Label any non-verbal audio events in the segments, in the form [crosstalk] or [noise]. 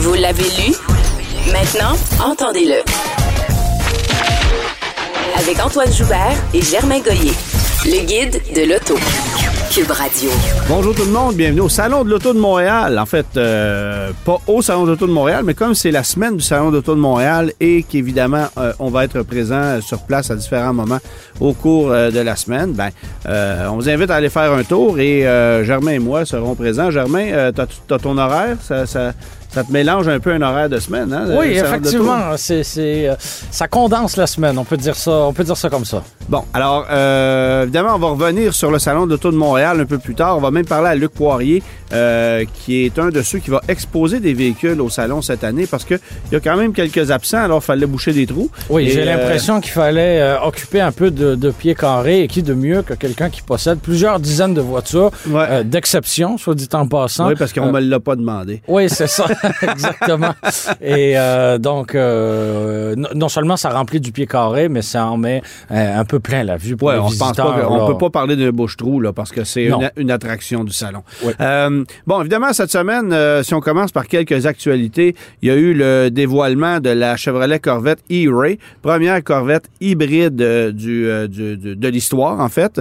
Vous l'avez lu? Maintenant, entendez-le. Avec Antoine Joubert et Germain Goyer. Le guide de l'auto. Cube Radio. Bonjour tout le monde, bienvenue au Salon de l'Auto de Montréal. En fait, euh, pas au Salon de l'Auto de Montréal, mais comme c'est la semaine du Salon de l'Auto de Montréal et qu'évidemment, euh, on va être présent sur place à différents moments au cours euh, de la semaine, ben, on vous invite à aller faire un tour et Germain et moi serons présents. Germain, t'as, t'as ton horaire? Ça te mélange un peu un horaire de semaine, hein? Oui, effectivement, c'est, c'est, euh, ça condense la semaine, on peut dire ça, on peut dire ça comme ça. Bon, alors, euh, évidemment, on va revenir sur le Salon de l'Auto de Montréal un peu plus tard. On va même parler à Luc Poirier, euh, qui est un de ceux qui va exposer des véhicules au Salon cette année, parce qu'il y a quand même quelques absents, alors il fallait boucher des trous. Oui, j'ai euh, l'impression qu'il fallait occuper un peu de, de pieds carrés et qui de mieux que quelqu'un qui possède plusieurs dizaines de voitures Ouais. d'exception, soit dit en passant. oui, parce qu'on Euh, me l'a pas demandé. Oui, c'est ça, [laughs] [laughs] exactement. Et euh, donc, euh, non, seulement ça remplit du pied carré, mais ça en met euh, un peu plein la vue pour Ouais, les on pense visiteurs. pas, que- on là. peut pas parler d'un bouche-trou là, parce que c'est une, une attraction du salon. Oui. Euh, bon, évidemment, cette semaine, si on commence par quelques actualités, il y a eu le dévoilement de la Chevrolet Corvette E-Ray, première Corvette hybride du, du- du- de l'histoire, en fait.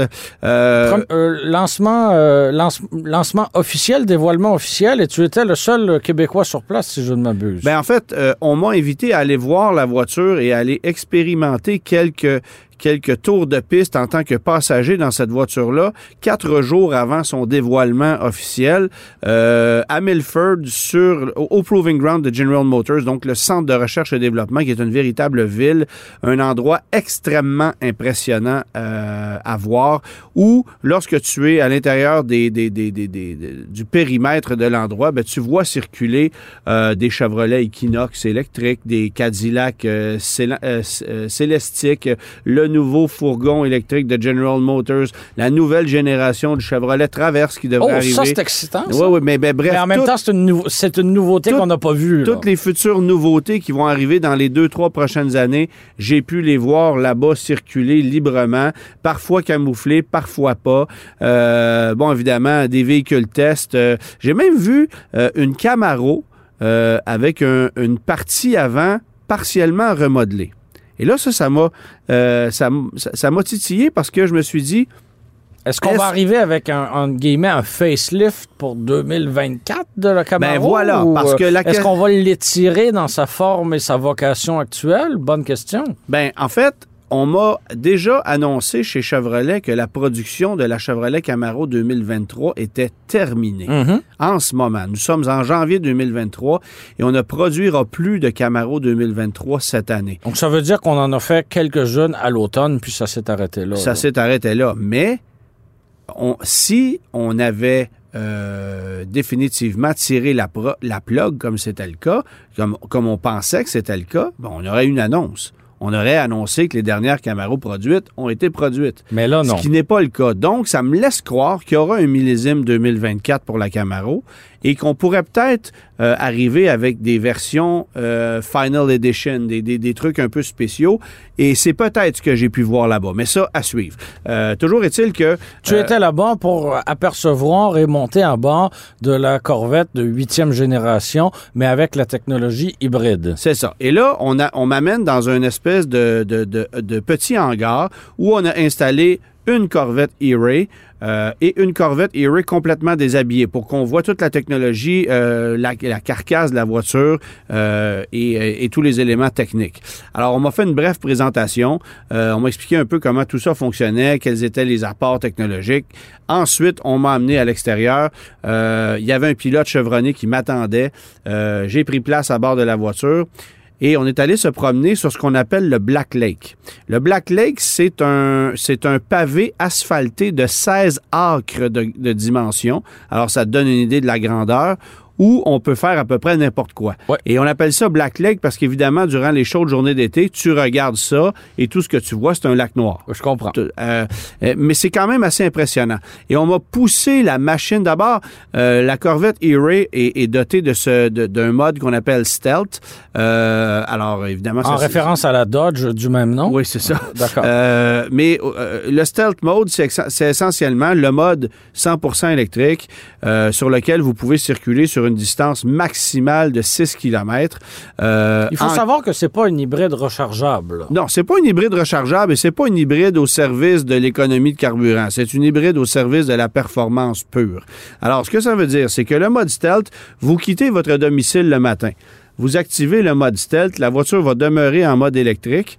Lancement, lance- lancement officiel, dévoilement officiel, et tu étais le seul Québécois sur place, si je ne m'abuse. Ben en fait, euh, on m'a invité à aller voir la voiture et à aller expérimenter quelques quelques tours de piste en tant que passager dans cette voiture-là, quatre jours avant son dévoilement officiel, euh, à Milford, sur, au, Proving Ground de General Motors, donc le centre de recherche et développement, qui est une véritable ville, un endroit extrêmement impressionnant euh, à voir, où lorsque tu es à l'intérieur des, des, des, des- du périmètre de l'endroit, ben, tu vois circuler euh, des Chevrolet Equinox électriques, des Cadillac euh, euh, euh, Célestiques, le nouveau fourgon électrique de General Motors, la nouvelle génération du Chevrolet Traverse qui devrait oh, arriver. ça, c'est excitant. Oui, oui, mais, ben, bref, Mais en même tout- temps, c'est une, nouveauté qu'on n'a pas vue. toutes les futures nouveautés qui vont arriver dans les deux, trois prochaines années, j'ai pu les voir là-bas circuler librement, parfois camouflés, parfois pas. Euh, bon, évidemment, des véhicules test. Euh, j'ai même vu euh, une Camaro euh, avec un- une partie avant partiellement remodelée. Et là, ça, ça m'a euh, ça, titillé parce que je me suis dit, Est-ce qu'on va arriver avec un, entre guillemets, un facelift pour 2024 de la Camaro? Ben voilà, ou, parce que euh, la- Est-ce qu'on va l'étirer dans sa forme et sa vocation actuelle? Bonne question. Ben, en fait, on m'a déjà annoncé chez Chevrolet que la production de la Chevrolet Camaro 2023 était terminée. Mhm. En ce moment, nous sommes en janvier 2023 et on ne produira plus de Camaro 2023 cette année. Donc, ça veut dire qu'on en a fait quelques-unes à l'automne, puis ça s'est arrêté là. Ça s'est arrêté là. Mais on- si on avait euh, définitivement tiré la, la plug comme c'était le cas, comme, comme on pensait que c'était le cas, ben, on aurait une annonce. On aurait annoncé que les dernières Camaro produites ont été produites. Mais là, non. Ce qui n'est pas le cas. Donc, ça me laisse croire qu'il y aura un millésime 2024 pour la Camaro et qu'on pourrait peut-être euh, arriver avec des versions euh, Final Edition, des, des- des trucs un peu spéciaux. Et c'est peut-être ce que j'ai pu voir là-bas. Mais ça, à suivre. Euh, toujours est-il que... Tu étais là-bas pour apercevoir et monter en bord de la Corvette de huitième génération, mais avec la technologie hybride. C'est ça. Et là, on, a- on m'amène dans une espèce de, de- de- de petit hangar où on a installé une Corvette E-Ray euh, et une Corvette E-Ray complètement déshabillée pour qu'on voit toute la technologie, euh, la, carcasse de la voiture euh, et, et tous les éléments techniques. Alors, on m'a fait une brève présentation. On m'a expliqué un peu comment tout ça fonctionnait, quels étaient les apports technologiques. Ensuite, on m'a amené à l'extérieur. Il y avait un pilote chevronné qui m'attendait. J'ai pris place à bord de la voiture. Et on est allé se promener sur ce qu'on appelle le Black Lake. Le Black Lake, c'est un, un pavé asphalté de 16 acres de, de dimension. Alors, ça donne une idée de la grandeur où on peut faire à peu près n'importe quoi. Ouais. Et on appelle ça Black Lake parce qu'évidemment, durant les chaudes journées d'été, tu regardes ça et tout ce que tu vois, c'est un lac noir. Je comprends. Euh, euh, mais c'est quand même assez impressionnant. Et on m'a poussé la machine. D'abord, euh, la Corvette E-Ray est, est dotée de ce d'un mode qu'on appelle Stealth. Euh, alors, évidemment, En ça, référence à la Dodge du même nom? Oui, c'est ça. D'accord. Euh, mais le stealth mode, c'est essentiellement le mode 100% électrique sur lequel vous pouvez circuler sur une distance maximale de 6 km. Il faut savoir que c'est pas une hybride rechargeable. Non, c'est pas une hybride rechargeable et c'est pas une hybride au service de l'économie de carburant. C'est une hybride au service de la performance pure. Alors, ce que ça veut dire, c'est que le mode stealth, vous quittez votre domicile le matin. Vous activez le mode stealth, la voiture va demeurer en mode électrique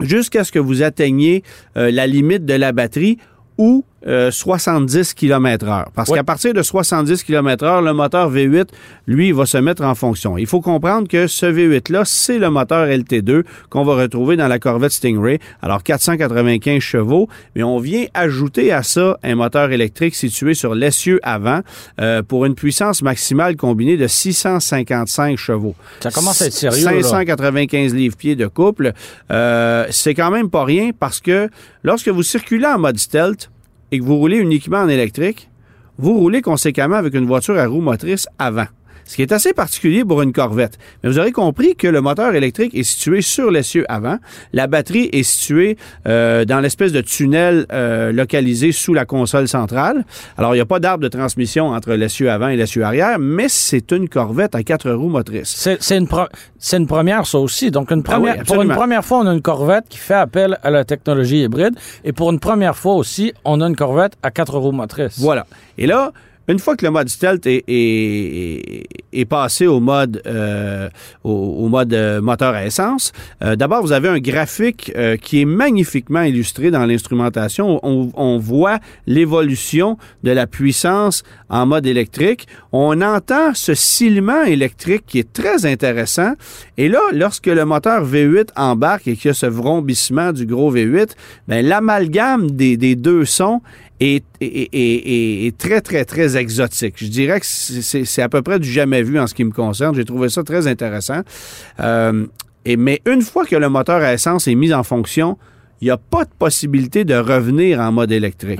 jusqu'à ce que vous atteigniez euh, la limite de la batterie ou euh, 70 km heure. Parce qu'à partir de 70 km heure, le moteur V8, lui, va se mettre en fonction. Il faut comprendre que ce V8-là, c'est le moteur LT2 qu'on va retrouver dans la Corvette Stingray. Alors, 495 chevaux, mais on vient ajouter à ça un moteur électrique situé sur l'essieu avant euh, pour une puissance maximale combinée de 655 chevaux. Ça commence à être sérieux, là. 595 livres-pieds de couple. Euh, c'est quand même pas rien parce que lorsque vous circulez en mode stealth et que vous roulez uniquement en électrique, vous roulez conséquemment avec une voiture à roue motrice avant. Ce qui est assez particulier pour une Corvette. Mais vous aurez compris que le moteur électrique est situé sur l'essieu avant. La batterie est située euh, dans l'espèce de tunnel euh, localisé sous la console centrale. Alors, il n'y a pas d'arbre de transmission entre l'essieu avant et l'essieu arrière, mais c'est une Corvette à quatre roues motrices. C'est une, pro- c'est une première, ça aussi. Donc, une première, Ah oui, pour une première fois, on a une Corvette qui fait appel à la technologie hybride. Et pour une première fois aussi, on a une Corvette à quatre roues motrices. Voilà. Et là, une fois que le mode stealth est, est, est passé au mode, euh, au, au mode euh, moteur à essence, euh, d'abord, vous avez un graphique euh, qui est magnifiquement illustré dans l'instrumentation. On, on voit l'évolution de la puissance en mode électrique. On entend ce silement électrique qui est très intéressant. Et là, lorsque le moteur V8 embarque et qu'il y a ce vrombissement du gros V8, ben, l'amalgame des, des deux sons est, est, est- est- très, très, très exotique. Je dirais que c'est- à peu près du jamais vu en ce qui me concerne. J'ai trouvé ça très intéressant. Euh, et, mais une fois que le moteur à essence est mis en fonction, il n'y a pas de possibilité de revenir en mode électrique.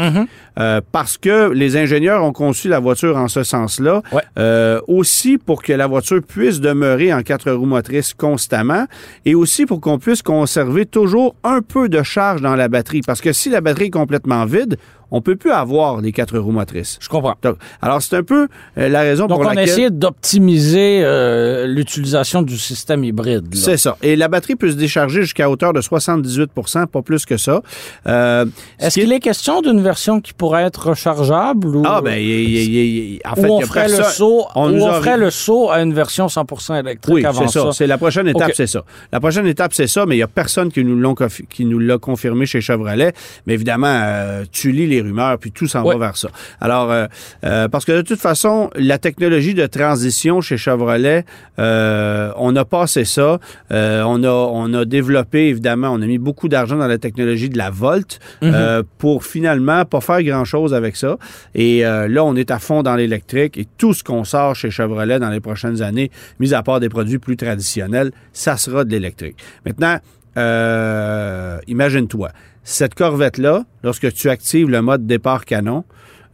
Euh, parce que les ingénieurs ont conçu la voiture en ce sens-là. Ouais. Euh, aussi pour que la voiture puisse demeurer en quatre roues motrices constamment et aussi pour qu'on puisse conserver toujours un peu de charge dans la batterie. Parce que si la batterie est complètement vide, on peut plus avoir les quatre roues motrices. Je comprends. Donc, alors, c'est un peu euh, la raison Donc, pour on a laquelle... essayé d'optimiser euh, l'utilisation du système hybride. C'est ça. Et la batterie peut se décharger jusqu'à hauteur de 78% pas plus que ça. Euh, ce Est-ce qui est- qu'il est question d'une version qui pourrait être rechargeable ou, Ah, ben, il- il- en fait, on y ferait le saut, on nous ferait le saut à une version 100% électrique Oui, avant c'est ça. C'est la prochaine étape, c'est ça. La prochaine étape, c'est ça, mais il n'y a personne qui nous l'ont qui nous l'a confirmé chez Chevrolet. Mais évidemment, tu lis les rumeurs, puis tout s'en Ouais. va vers ça. Alors, euh, euh, parce que de toute façon, la technologie de transition chez Chevrolet, euh, on a passé ça. On a on a développé évidemment, on a mis beaucoup d'argent dans la technologie de la Volt euh, pour finalement pas faire grand chose avec ça. Et là, on est à fond dans l'électrique et tout ce qu'on sort chez Chevrolet dans les prochaines années, mis à part des produits plus traditionnels, ça sera de l'électrique. Maintenant, imagine-toi, cette Corvette-là, lorsque tu actives le mode départ canon,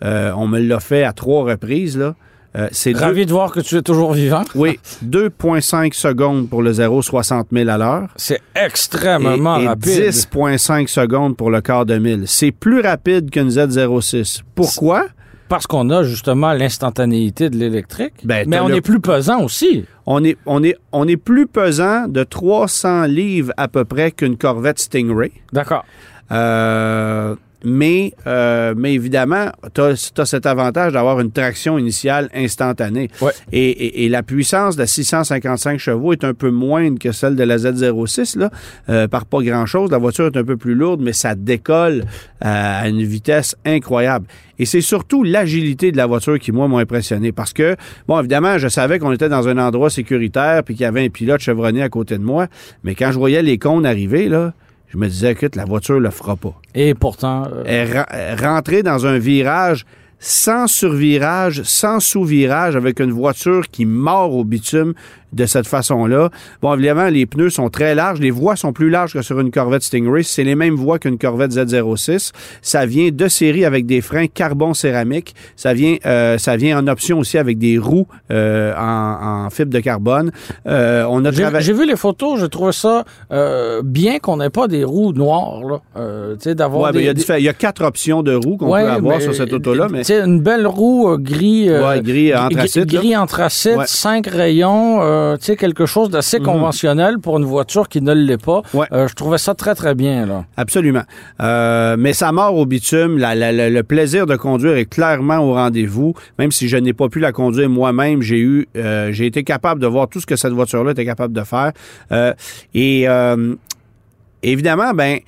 euh, on me l'a fait à trois reprises, là. euh, c'est deux- Ravi de voir que tu es toujours vivant. oui, 2,5 secondes pour le 0 60 000 à l'heure. C'est extrêmement et rapide. 10,5 secondes pour le quart de mille. C'est plus rapide qu'une Z06. Pourquoi? Parce qu'on a justement l'instantanéité de l'électrique. Ben, Mais on le- est plus pesant aussi. On est, on, est, on est plus pesant de 300 livres à peu près qu'une Corvette Stingray. D'accord. Euh, mais, euh, mais évidemment, tu as, cet avantage d'avoir une traction initiale instantanée. Ouais. Et, et- et la puissance de la 655 chevaux est un peu moindre que celle de la Z06, là, euh, par pas grand-chose. La voiture est un peu plus lourde, mais ça décolle à une vitesse incroyable. Et c'est surtout l'agilité de la voiture qui, moi, m'a impressionné. Parce que, bon, évidemment, je savais qu'on était dans un endroit sécuritaire puis qu'il y avait un pilote chevronné à côté de moi. Mais quand je voyais les cônes arriver, là, je me disais, écoute, la voiture le fera pas. Et pourtant, euh, Elle rentrer dans un virage sans survirage, sans sous-virage, avec une voiture qui mord au bitume de cette façon-là. Bon, évidemment, les pneus sont très larges. Les voies sont plus larges que sur une Corvette Stingray. C'est les mêmes voies qu'une Corvette Z06. Ça vient de série avec des freins carbone céramique. Ça vient, euh, ça vient en option aussi avec des roues euh, en, en, fibre de carbone. Euh, on a J'ai vu les photos. Je trouve ça euh, bien qu'on n'ait pas des roues noires. Là. Euh, d'avoir ouais, des, il, y a quatre options de roues qu'on peut avoir sur cette auto-là. Mais... Une belle roue gris, ouais, gris anthracite. Gris anthracite, cinq rayons euh, quelque chose d'assez mhm. conventionnel pour une voiture qui ne l'est pas. Euh, je trouvais ça très, très bien. Là. Absolument. Euh, mais ça mort au bitume. le plaisir de conduire est clairement au rendez-vous. Même si je n'ai pas pu la conduire moi-même, j'ai eu, j'ai été capable de voir tout ce que cette voiture-là était capable de faire. et évidemment, ben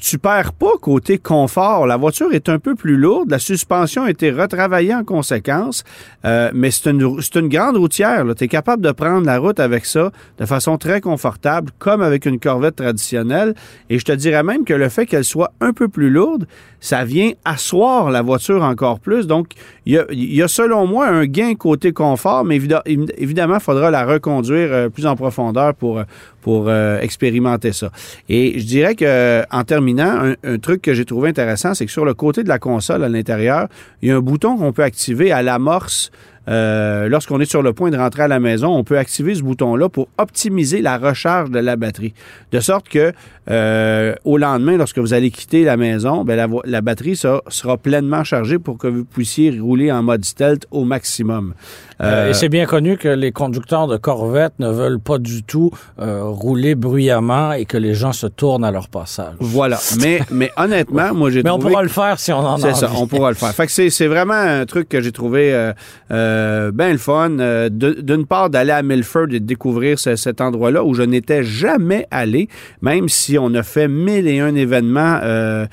tu perds pas côté confort. La voiture est un peu plus lourde. La suspension a été retravaillée en conséquence. Euh, mais c'est une, une, grande routière. Tu es capable de prendre la route avec ça de façon très confortable, comme avec une Corvette traditionnelle. Et je te dirais même que le fait qu'elle soit un peu plus lourde, ça vient asseoir la voiture encore plus. Donc, il y a, selon moi un gain côté confort, mais évidemment, il faudra la reconduire euh, plus en profondeur pour, pour euh, expérimenter ça. Et je dirais que en terminant, un, truc que j'ai trouvé intéressant, c'est que sur le côté de la console à l'intérieur, il y a un bouton qu'on peut activer à l'amorce euh, lorsqu'on est sur le point de rentrer à la maison, on peut activer ce bouton-là pour optimiser la recharge de la batterie. De sorte que euh, au lendemain, lorsque vous allez quitter la maison, bien, la, batterie sera pleinement chargée pour que vous puissiez rouler en mode stealth au maximum. Euh, et c'est bien connu que les conducteurs de Corvette ne veulent pas du tout rouler bruyamment et que les gens se tournent à leur passage. Voilà. Mais, mais honnêtement, [laughs] moi, j'ai trouvé... Mais on pourra le faire si on en a C'est ça, on pourra le faire. Fait que c'est vraiment un truc que j'ai trouvé euh, ben le fun. Euh, d'une part, d'aller à Milford et de découvrir cet endroit-là où je n'étais jamais allé, même si on a fait mille et un événements euh,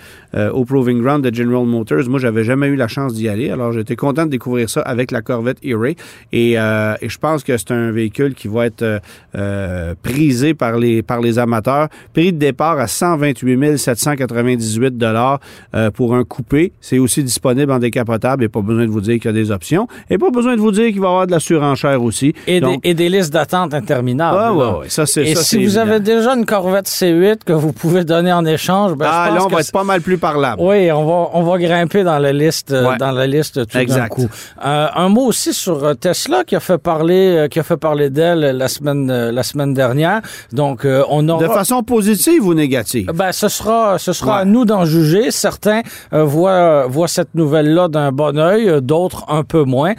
au Proving Ground de General Motors. Moi, j'avais jamais eu la chance d'y aller. Alors, j'étais content de découvrir ça avec la Corvette E-Ray. Et, et, je pense que c'est un véhicule qui va être prisé par les, par les amateurs. Prix de départ à 128 798 dollars pour un coupé. C'est aussi disponible en décapotable et pas besoin de vous dire qu'il y a des options. Et pas besoin de vous dire qu'il va y avoir de la surenchère aussi. Et, des, listes d'attente interminables. Ah, ouais, ouais, ça, c'est Et si vous avez déjà une Corvette C8 que vous pouvez donner en échange, ben, ah, je pense là, on va être pas mal plus parlable. Oui, on va, on va grimper dans la liste, dans la liste tout d'un coup. Euh, un mot aussi sur euh, Tesla qui a fait parler, euh, qui a fait parler d'elle la semaine, la semaine dernière. Donc, on aura... De façon positive ou négative? Ben, ce sera, ce sera à nous d'en juger. Certains voient, voient cette nouvelle-là d'un bon oeil, d'autres un peu moins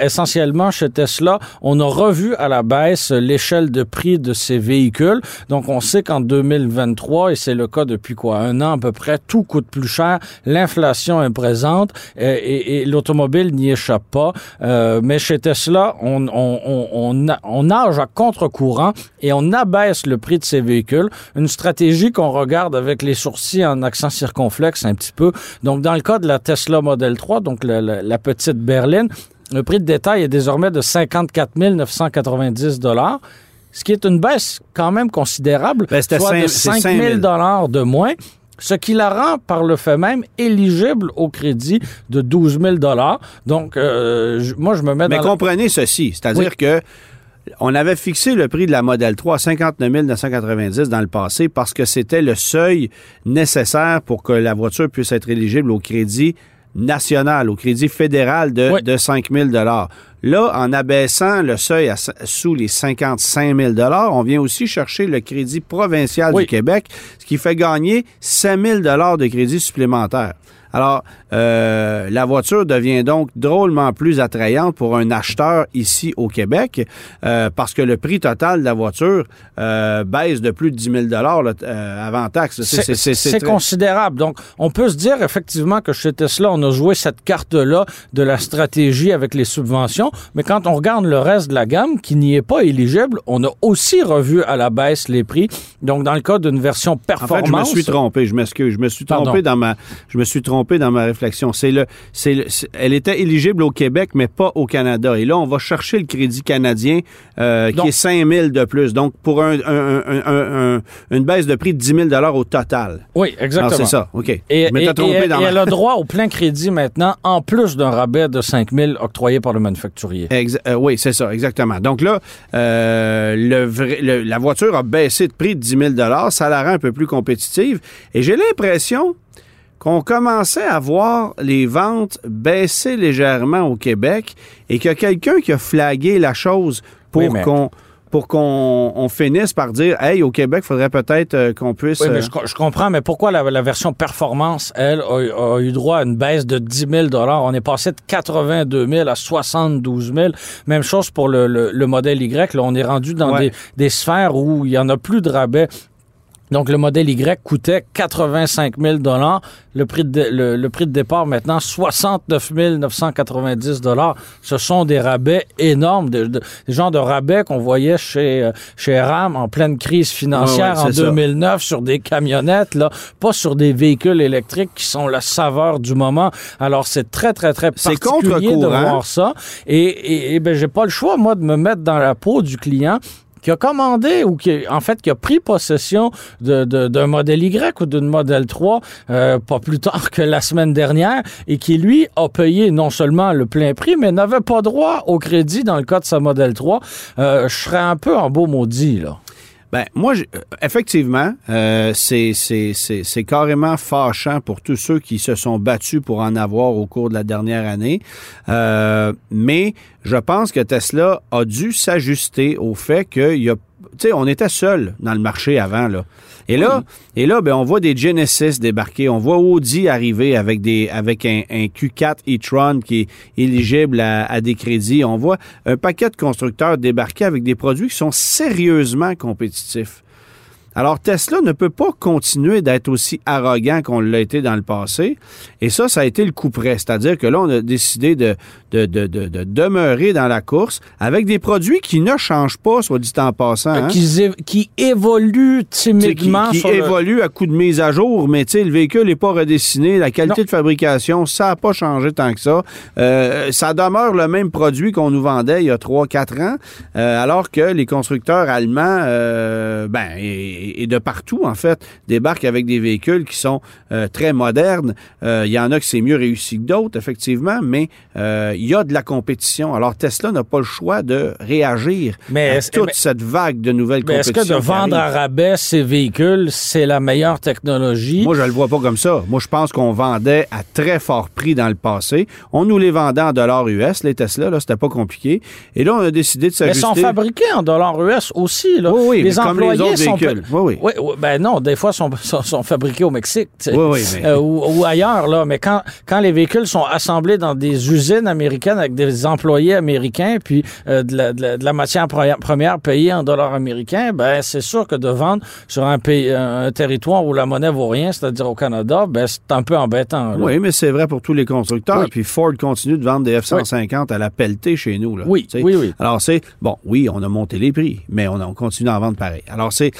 essentiellement chez Tesla, on a revu à la baisse l'échelle de prix de ces véhicules. Donc, on sait qu'en 2023, et c'est le cas depuis quoi, un an à peu près, tout coûte plus cher. L'inflation est présente euh, et, l'automobile n'y échappe pas. Euh, mais chez Tesla, on, nage à contre-courant et on abaisse le prix de ces véhicules. Une stratégie qu'on regarde avec les sourcils en accent circonflexe un petit peu. Donc, dans le cas de la Tesla Model 3, donc la, la petite berline, le prix de détail est désormais de 54 990 ce qui est une baisse quand même considérable, ben, soit de 5 000 de moins ce qui la rend par le fait même éligible au crédit de 12 000 Donc, euh, moi, je me mets dans... Mais comprenez ceci, c'est-à-dire que on avait fixé le prix de la Model 3 à 59 990 dans le passé parce que c'était le seuil nécessaire pour que la voiture puisse être éligible au crédit national, au crédit fédéral de, de 5 000 Là, en abaissant le seuil à, sous les 55 000 on vient aussi chercher le crédit provincial du Québec, ce qui fait gagner 5 000 de crédit supplémentaire. Alors, euh, la voiture devient donc drôlement plus attrayante pour un acheteur ici au Québec euh, parce que le prix total de la voiture euh, baisse de plus de 10 000 euh, avant taxe. C'est considérable. Donc, on peut se dire effectivement que chez Tesla, on a joué cette carte-là de la stratégie avec les subventions, mais quand on regarde le reste de la gamme qui n'y est pas éligible, on a aussi revu à la baisse les prix. Donc, dans le cas d'une version performance... En fait, je me suis trompé, je m'excuse. Je me suis trompé dans ma... Je me suis trompé trompé dans ma réflexion. C'est le, c'est elle était éligible au Québec, mais pas au Canada. Et là, on va chercher le crédit canadien euh, qui est 5 000 de plus. Donc, pour un, une baisse de prix de 10 000 au total. Oui, exactement. C'est ça, OK. Et, elle a droit au plein crédit maintenant, en plus d'un rabais de 5 000 octroyé par le manufacturier. Euh, oui, c'est ça, exactement. Donc là, euh, le, la voiture a baissé de prix de 10 000 Ça la rend un peu plus compétitive. Et j'ai l'impression qu'on commençait à voir les ventes baisser légèrement au Québec et qu'il y a quelqu'un qui a flagué la chose pour qu'on pour qu'on finisse par dire, hey, au Québec, il faudrait peut-être euh, qu'on puisse... Oui, mais euh, je, comprends, mais pourquoi la, version performance, elle, a, eu droit à une baisse de 10 000 On est passé de 82 000 à 72 000. Même chose pour le, modèle Y. Là, on est rendu dans des, des, sphères où il y en a plus de rabais. Donc, le modèle Y coûtait 85 000 le prix, de, le, prix de départ maintenant, 69 990 Ce sont des rabais énormes, des, genres de rabais qu'on voyait chez, euh, chez RAM en pleine crise financière en 2009 sur des camionnettes, là, pas sur des véhicules électriques qui sont la saveur du moment. Alors, c'est très, très, très particulier de voir ça. Et, et, et ben, j'ai pas le choix, moi, de me mettre dans la peau du client qui a commandé ou qui, en fait, qui a pris possession d'un de, modèle Y ou d'une modèle 3 euh, pas plus tard que la semaine dernière et qui, lui, a payé non seulement le plein prix, mais n'avait pas droit au crédit dans le cas de sa modèle 3, euh, je serais un peu en beau maudit, là. Ben, moi, euh, effectivement, euh, c'est carrément fâchant pour tous ceux qui se sont battus pour en avoir au cours de la dernière année. Euh, mais je pense que Tesla a dû s'ajuster au fait qu'il y a tu sais, on était seul dans le marché avant, là. Et là, et là ben, on voit des Genesis débarquer, on voit Audi arriver avec, des, avec un, Q4 e-tron qui est éligible à, à, des crédits. On voit un paquet de constructeurs débarquer avec des produits qui sont sérieusement compétitifs. Alors Tesla ne peut pas continuer d'être aussi arrogant qu'on l'a été dans le passé. Et ça, ça a été le coup près. C'est-à-dire que là, on a décidé de, de, de, de, demeurer dans la course avec des produits qui ne changent pas, soit dit en passant. Hein. Qui, qui, évoluent timidement. Qui, qui évoluent à coup de mise à jour, mais le véhicule n'est pas redessiné. La qualité de fabrication, ça n'a pas changé tant que ça. Euh, ça demeure le même produit qu'on nous vendait il y a 3-4 ans, euh, alors que les constructeurs allemands, euh, ben, et, de partout, en fait, débarquent avec des véhicules qui sont euh, très modernes. Euh, il y en a qui c'est mieux réussi que d'autres, effectivement, mais euh, il y a de la compétition. Alors, Tesla n'a pas le choix de réagir mais à toute cette vague de nouvelles mais Est-ce que de vendre à rabais ces véhicules, c'est la meilleure technologie? Moi, je le vois pas comme ça. Moi, je pense qu'on vendait à très fort prix dans le passé. On nous les vendait en dollars US, les Tesla, là, c'était pas compliqué. Et là, on a décidé de s'ajuster. Mais ils sont fabriqués en dollars US aussi, là. Oui, oui, les employés comme les autres véhicules. Oui, oui. ben non, des fois, sont, [laughs] sont, fabriqués au Mexique oui, oui, mais... Euh, ou, ailleurs. Là. Mais quand, quand les véhicules sont assemblés dans des usines américaines avec des employés américains, puis euh, de, la, de, la, matière première payée en dollars américains, ben c'est sûr que de vendre sur un, pays, un territoire où la monnaie vaut rien, c'est-à-dire au Canada, ben c'est un peu embêtant. Oui, mais c'est vrai pour tous les constructeurs. Puis Ford continue de vendre des F-150 à la pelletée chez nous. Là, oui, oui, oui. Alors c'est, bon, oui, on a monté les prix, mais on, on continue à en vendre pareil. Alors c'est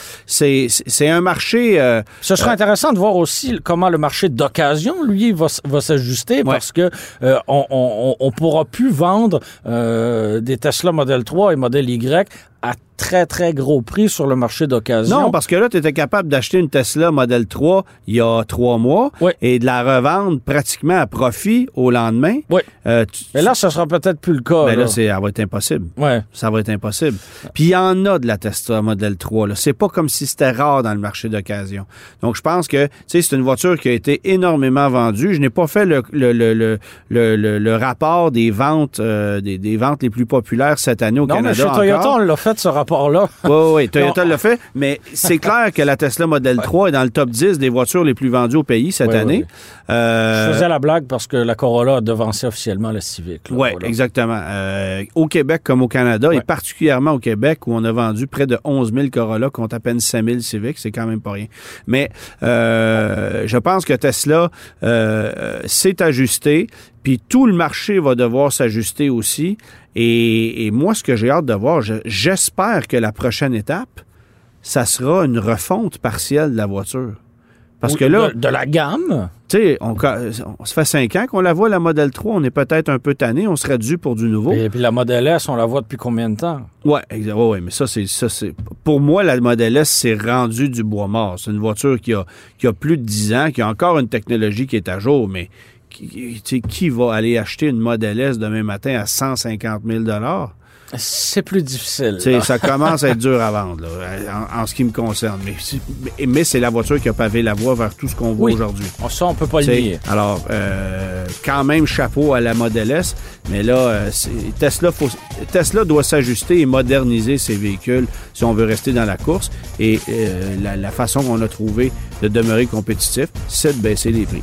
c'est un marché. Euh, Ce serait euh, intéressant de voir aussi comment le marché d'occasion, lui, va, va s'ajuster parce que euh, on, on, pourra plus vendre des Tesla Model 3 et Model Y à très, très gros prix sur le marché d'occasion. Non, parce que là, tu étais capable d'acheter une Tesla Model 3 il y a trois mois et de la revendre pratiquement à profit au lendemain. Oui. Euh, Mais là, ça sera peut-être plus le cas. Mais là, ça va être impossible. Ouais. Ça va être impossible. Puis il y en a de la Tesla Model 3. C'est pas comme si c'était rare dans le marché d'occasion. Donc, je pense que c'est une voiture qui a été énormément vendue. Je n'ai pas fait le, le, le, le, rapport des ventes, euh, des, des, ventes les plus populaires cette année au non, Canada. Mais chez Toyota, on l'a fait, ce rapport là Oui, oui, Toyota l'a fait, mais c'est [laughs] clair que la Tesla Model 3 est dans le top 10 des voitures les plus vendues au pays cette année. Euh, Je faisais la blague parce que la Corolla a devancé officiellement la Civic. Oui, exactement. Euh, au Québec comme au Canada, et particulièrement au Québec, où on a vendu près de 11 000 Corolla contre à peine 5 000 Civic, c'est quand même pas rien. Mais euh, je pense que Tesla s'est ajusté, puis tout le marché va devoir s'ajuster aussi. Et, moi, ce que j'ai hâte de voir, j'espère que la prochaine étape, ça sera une refonte partielle de la voiture. Parce que là... De, de la gamme? Tu sais, on, on, se fait cinq ans qu'on la voit, la Model 3. On est peut-être un peu tanné. On serait dû pour du nouveau. Et puis la Model S, on la voit depuis combien de temps? Oui, ouais, ouais, mais ça, c'est... ça c'est Pour moi, la Model S, c'est rendu du bois mort. C'est une voiture qui a, qui a plus de 10 ans, qui a encore une technologie qui est à jour, mais qui, qui va aller acheter une Model S demain matin à 150 000 c'est plus difficile. Ça [laughs] commence à être dur à vendre, en, ce qui me concerne. Mais, mais c'est la voiture qui a pavé la voie vers tout ce qu'on voit aujourd'hui. Ah, ça, on peut pas le nier. Alors, euh, quand même, chapeau à la Model S. Mais là, euh, Tesla, faut, Tesla doit s'ajuster et moderniser ses véhicules si on veut rester dans la course. Et euh, la, la façon qu'on a trouvé de demeurer compétitif, c'est de baisser les prix.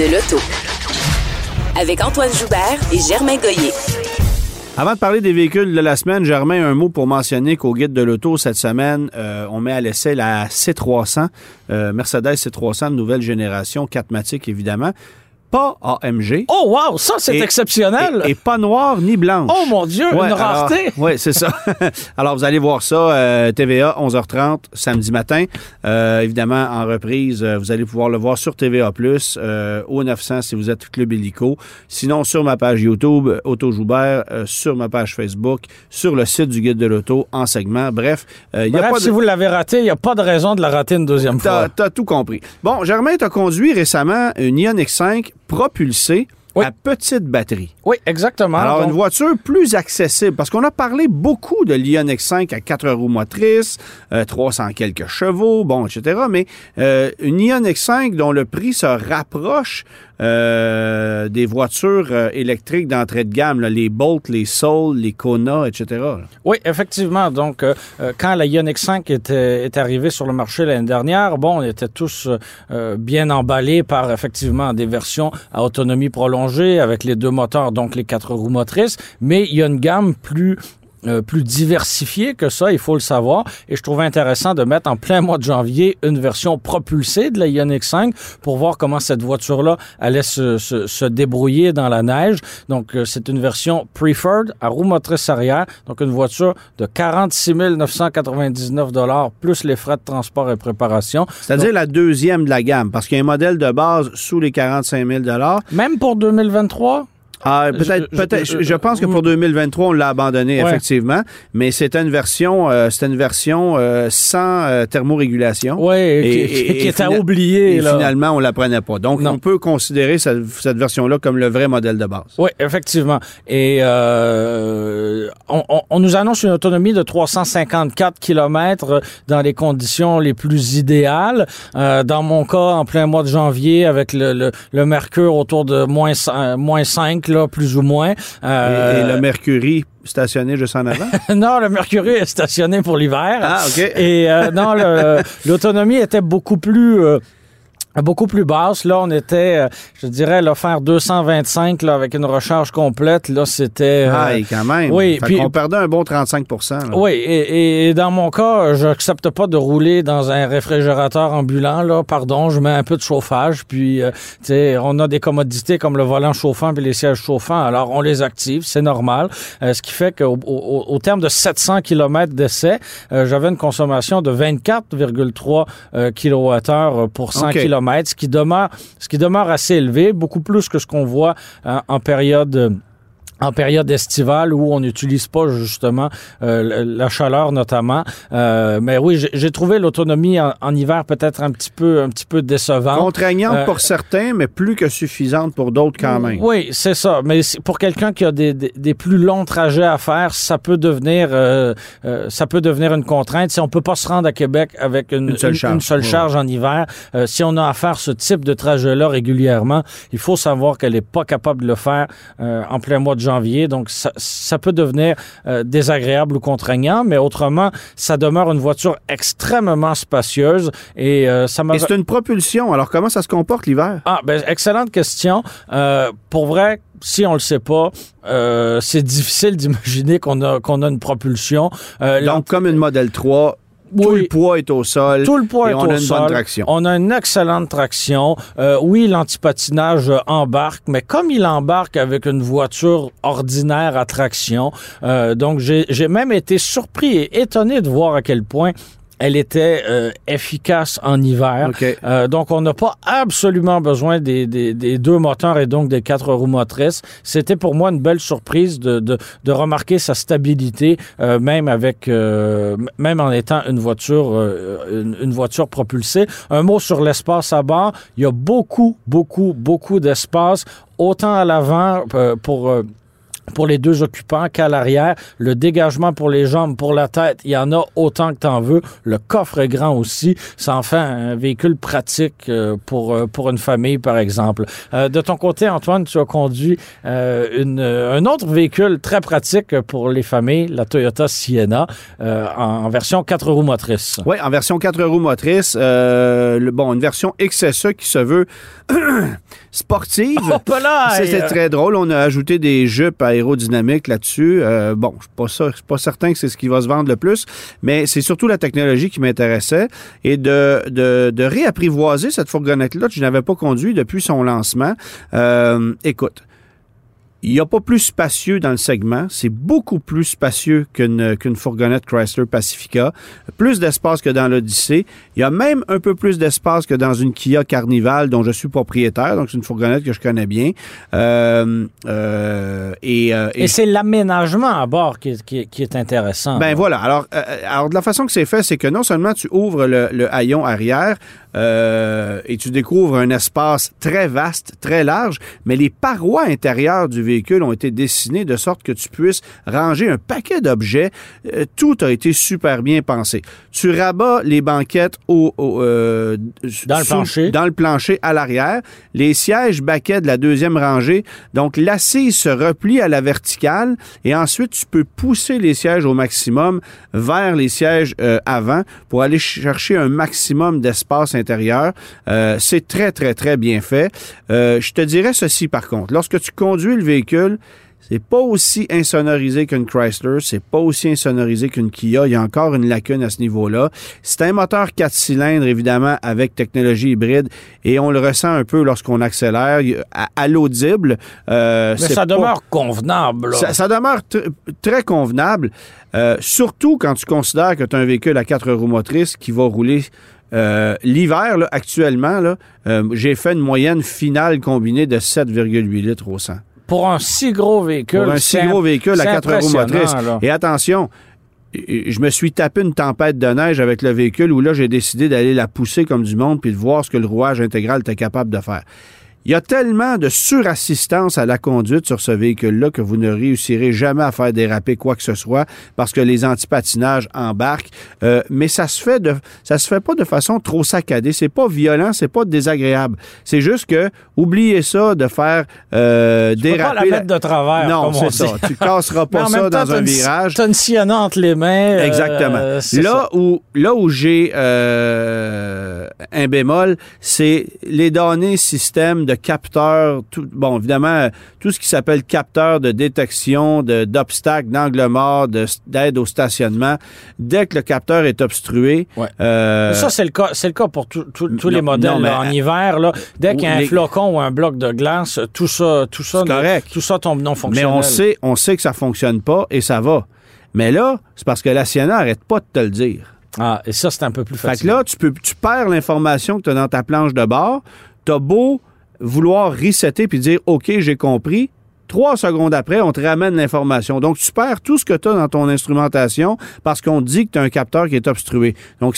De l'auto. Avec Antoine Joubert et Germain Goyer. Avant de parler des véhicules de la semaine, Germain, un mot pour mentionner qu'au guide de l'auto cette semaine, euh, on met à l'essai la C300, euh, Mercedes C300 de nouvelle génération, 4 évidemment pas AMG. Oh wow, ça c'est exceptionnel. Et, pas noir ni blanche. Oh mon Dieu, une rareté. [laughs] Oui, c'est ça. [laughs] alors vous allez voir ça euh, TVA 11h30 samedi matin. Euh, évidemment en reprise, euh, vous allez pouvoir le voir sur TVA au 900 si vous êtes Club Illico. Sinon sur ma page YouTube Auto Joubert, sur ma page Facebook, sur le site du guide de l'auto en segment. Bref, il a pas de... si vous l'avez raté, il n'y a pas de raison de la rater une deuxième fois. T'as tout compris. Bon, Germain, t'as conduit récemment une Ioniq 5 propulser propulsée à petite batterie. Oui, exactement. Alors, une voiture plus accessible, parce qu'on a parlé beaucoup de l'Ion X5 à 4 roues motrices, 300 euh, quelques chevaux, bon, etc. Mais euh, une Ion X5 dont le prix se rapproche euh, des voitures électriques d'entrée de gamme, les Bolt, les Soul, les Kona, etc. Oui, effectivement. Donc, quand la Ioniq 5 était, est arrivée sur le marché l'année dernière, bon, on était tous bien emballés par effectivement des versions à autonomie prolongée avec les deux moteurs, donc les quatre roues motrices, mais il y a une gamme plus euh, plus diversifié que ça, il faut le savoir. Et je trouvais intéressant de mettre en plein mois de janvier une version propulsée de la Ioniq 5 pour voir comment cette voiture-là allait se, se, se, débrouiller dans la neige. Donc, euh, c'est une version preferred à roue motrice arrière. Donc, une voiture de 46 999 dollars plus les frais de transport et préparation. C'est-à-dire la deuxième de la gamme, parce qu'il y a un modèle de base sous les 45 000 dollars. Même pour 2023? Ah, peut-être, peut-être. Je, je, pense que pour 2023, on l'a abandonné effectivement, mais c'était une version, euh, c'était une version euh, sans euh, thermorégulation. Oui, et, qui, qui était oubliée. Et finalement, on la prenait pas. Donc, on peut considérer cette, cette version-là comme le vrai modèle de base. Oui, effectivement. Et euh, on, on, on, nous annonce une autonomie de 354 km dans les conditions les plus idéales. Euh, dans mon cas, en plein mois de janvier, avec le, le, le mercure autour de moins, moins 5 plus ou moins. Euh, et, le Mercury stationné juste en avant? [laughs] non, le Mercury est stationné pour l'hiver. Ah, OK. Et euh, non, l'autonomie était beaucoup plus... Euh, beaucoup plus basse. Là, on était, euh, je dirais, là, faire 225 là, avec une recharge complète. Là, c'était. Euh, ah, quand même. Oui. puis, on perdait un bon 35% Oui, et, et, dans mon cas, j'accepte pas de rouler dans un réfrigérateur ambulant. Là, pardon, je mets un peu de chauffage. Puis, euh, tu sais, on a des commodités comme le volant chauffant puis les sièges chauffants. Alors, on les active, c'est normal. ce qui fait qu'au au, au, terme de 700 km d'essai, j'avais une consommation de 24,3 kWh pour 100 km ce qui demeure, ce qui demeure assez élevé, beaucoup plus que ce qu'on voit hein, en période en période estivale où on n'utilise pas justement euh, la chaleur notamment. Euh, mais oui, j'ai trouvé l'autonomie en, hiver peut-être un petit peu un petit peu décevante. Contraignante euh, pour certains, mais plus que suffisante pour d'autres quand même. Oui, c'est ça. Mais pour quelqu'un qui a des, des, plus longs trajets à faire, ça peut devenir euh, euh, ça peut devenir une contrainte. Si on peut pas se rendre à Québec avec une, une seule charge, une seule charge en hiver, si on a à faire ce type de trajet-là régulièrement, il faut savoir qu'elle est pas capable de le faire en plein mois de janvier janvier. Donc, ça, ça peut devenir euh, désagréable ou contraignant, mais autrement, ça demeure une voiture extrêmement spacieuse et euh, ça m'a... Et c'est une propulsion. Alors, comment ça se comporte l'hiver? Ah, ben, excellente question. Euh, pour vrai, si on le sait pas, euh, c'est difficile d'imaginer qu'on a qu'on a une propulsion. Donc, comme une Model 3, tout le poids est au sol. Tout le poids et est on au a une sol. bonne traction. On a une excellente traction. Euh, oui, l'antipatinage euh, embarque, mais comme il embarque avec une voiture ordinaire à traction, euh, donc j'ai j'ai même été surpris et étonné de voir à quel point elle était euh, efficace en hiver. OK. Euh, donc, on n'a pas absolument besoin des, des, des, deux moteurs et donc des quatre roues motrices. C'était pour moi une belle surprise de, de, de remarquer sa stabilité, euh, même avec, euh, même en étant une voiture, euh, une, une, voiture propulsée. Un mot sur l'espace à bord. Il y a beaucoup, beaucoup, beaucoup d'espace, autant à l'avant euh, pour pour les deux occupants qu'à l'arrière. Le dégagement pour les jambes, pour la tête, il y en a autant que t'en veux. Le coffre est grand aussi. Ça en fait un véhicule pratique euh, pour, pour une famille, par exemple. Euh, de ton côté, Antoine, tu as conduit euh, un autre véhicule très pratique pour les familles, la Toyota Sienna, en, version 4 roues motrices. Oui, en version 4 roues motrices. Bon, une version XSE qui se veut [clears throat] sportive. Oh, C'est très drôle. On a ajouté des jupes aérodynamiques là-dessus. Euh, bon, je suis pas, pas certain que c'est ce qui va se vendre le plus, mais c'est surtout la technologie qui m'intéressait et de, de, de, réapprivoiser cette fourgonnette-là que je n'avais pas conduit depuis son lancement. Euh, écoute, il n'y a pas plus spacieux dans le segment. C'est beaucoup plus spacieux qu'une qu'une fourgonnette Chrysler Pacifica. Plus d'espace que dans l'Odyssée. Il y a même un peu plus d'espace que dans une Kia Carnival dont je suis propriétaire. Donc, c'est une fourgonnette que je connais bien. Euh, euh, et, euh, et, et c'est l'aménagement à bord qui, qui, qui, est intéressant. Ben voilà. Alors, euh, alors, de la façon que c'est fait, c'est que non seulement tu ouvres le, le haillon arrière, euh, et tu découvres un espace très vaste, très large, mais les parois intérieures du véhicule ont été dessinées de sorte que tu puisses ranger un paquet d'objets. Euh, tout a été super bien pensé. Tu rabats les banquettes au, au euh, dans le plancher, dans le plancher à l'arrière, les sièges baquets de la deuxième rangée. Donc l'assise se replie à la verticale et ensuite tu peux pousser les sièges au maximum vers les sièges euh, avant pour aller chercher un maximum d'espace intérieur. C'est très, très, très bien fait. Je te dirais ceci par contre. Lorsque tu conduis le véhicule, c'est pas aussi insonorisé qu'une Chrysler, c'est pas aussi insonorisé qu'une Kia. Il y a encore une lacune à ce niveau-là. C'est un moteur 4 cylindres, évidemment, avec technologie hybride, et on le ressent un peu lorsqu'on accélère. À, à l'audible, euh, Mais ça demeure convenable. Ça, ça, demeure très convenable, euh, surtout quand tu considères que tu as un véhicule à quatre roues motrices qui va rouler euh, L'hiver, actuellement, là, euh, j'ai fait une moyenne finale combinée de 7,8 litres au 100. Pour un si gros véhicule. Pour un si gros véhicule à 4 roues motrices. Là. Et attention, je me suis tapé une tempête de neige avec le véhicule où là, j'ai décidé d'aller la pousser comme du monde puis de voir ce que le rouage intégral était capable de faire. Il y a tellement de surassistance à la conduite sur ce véhicule-là que vous ne réussirez jamais à faire déraper quoi que ce soit parce que les antipatinages embarquent. Euh, mais ça se fait de, ça se fait pas de façon trop saccadée. C'est pas violent, c'est pas désagréable. C'est juste que oubliez ça de faire euh, tu déraper. Peux pas la mettre de travers. Non, c'est ça. Tu casseras pas [laughs] ça dans un virage. T'as une sillonne entre les mains. Exactement. Euh, là où là où j'ai euh, un bémol, c'est les données système de capteurs, tout, bon, évidemment, tout ce qui s'appelle capteur de détection d'obstacles, d'angle mort, d'aide au stationnement, dès que le capteur est obstrué. Ouais. Euh, ça, c'est le cas, c'est le cas pour tous les modèles non, mais, là, en hiver. Là, dès qu'il y a un flocon ou un bloc de glace, tout ça, tout ça, correct. tout ça tombe non fonctionnel. Mais on sait, on sait que ça fonctionne pas et ça va. Mais là, c'est parce que la Sienna n'arrête pas de te le dire. Ah, et ça, c'est un peu plus facile. Fait que là, tu, peux, tu perds l'information que tu as dans ta planche de bord. Tu as beau vouloir resetter puis dire OK, j'ai compris. Trois secondes après, on te ramène l'information. Donc, tu perds tout ce que tu as dans ton instrumentation parce qu'on dit que tu as un capteur qui est obstrué. Donc,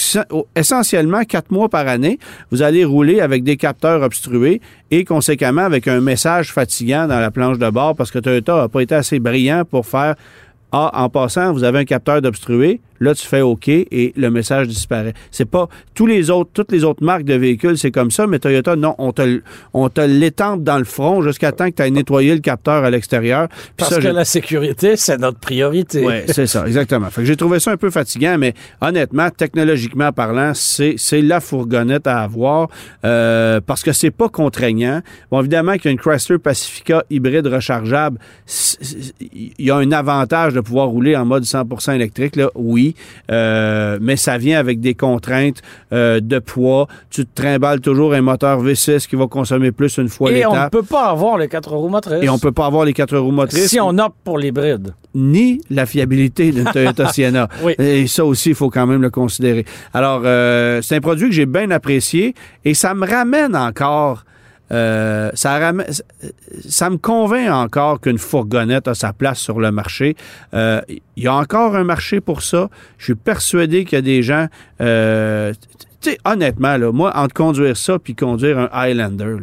essentiellement, quatre mois par année, vous allez rouler avec des capteurs obstrués et conséquemment avec un message fatigant dans la planche de bord parce que Toyota n'a pas été assez brillant pour faire ah, en passant, vous avez un capteur d'obstrué. Là, tu fais OK et le message disparaît. C'est pas tous les autres, toutes les autres marques de véhicules, c'est comme ça, mais Toyota, non, on te, on te l'étende dans le front jusqu'à temps que tu aies nettoyé le capteur à l'extérieur. Parce que la sécurité, c'est notre priorité. Oui, c'est ça, exactement. Fait que j'ai trouvé ça un peu fatigant, mais honnêtement, technologiquement parlant, c'est, c'est la fourgonnette à avoir euh, parce que c'est pas contraignant. Bon, évidemment qu'il y a une Chrysler Pacifica hybride rechargeable, il y a un avantage de pouvoir rouler en mode 100% électrique, là, oui, euh, mais ça vient avec des contraintes euh, de poids. Tu te trimbales toujours un moteur V6 qui va consommer plus une fois l'étape. Et on ne peut pas avoir les quatre roues motrices. Et on peut pas avoir les quatre roues motrices. Si on opte pour l'hybride. Ni la fiabilité d'une Toyota [laughs] Sienna. oui. Et ça aussi, il faut quand même le considérer. Alors, euh, c'est un produit que j'ai bien apprécié et ça me ramène encore euh, ça, me convainc encore qu'une fourgonnette a sa place sur le marché. Euh, il y a encore un marché pour ça. Je suis persuadé qu'il y a des gens. Euh, honnêtement, moi, entre conduire ça puis conduire un Highlander,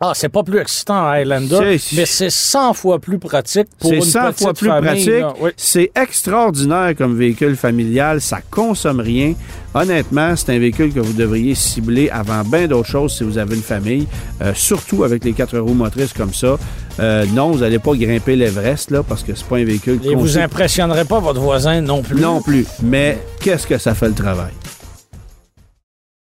ah, c'est pas plus excitant Highlander, mais c'est 100 fois plus pratique pour une 100 petite fois plus famille, pratique. oui. C'est extraordinaire comme véhicule familial. Ça consomme rien. Honnêtement, c'est un véhicule que vous devriez cibler avant bien d'autres choses si vous avez une famille, euh, surtout avec les quatre roues motrices comme ça. Euh, non, vous n'allez pas grimper l'Everest là parce que c'est pas un véhicule. Et vous impressionnerez pas votre voisin non plus. Non plus. Mais qu'est-ce que ça fait le travail?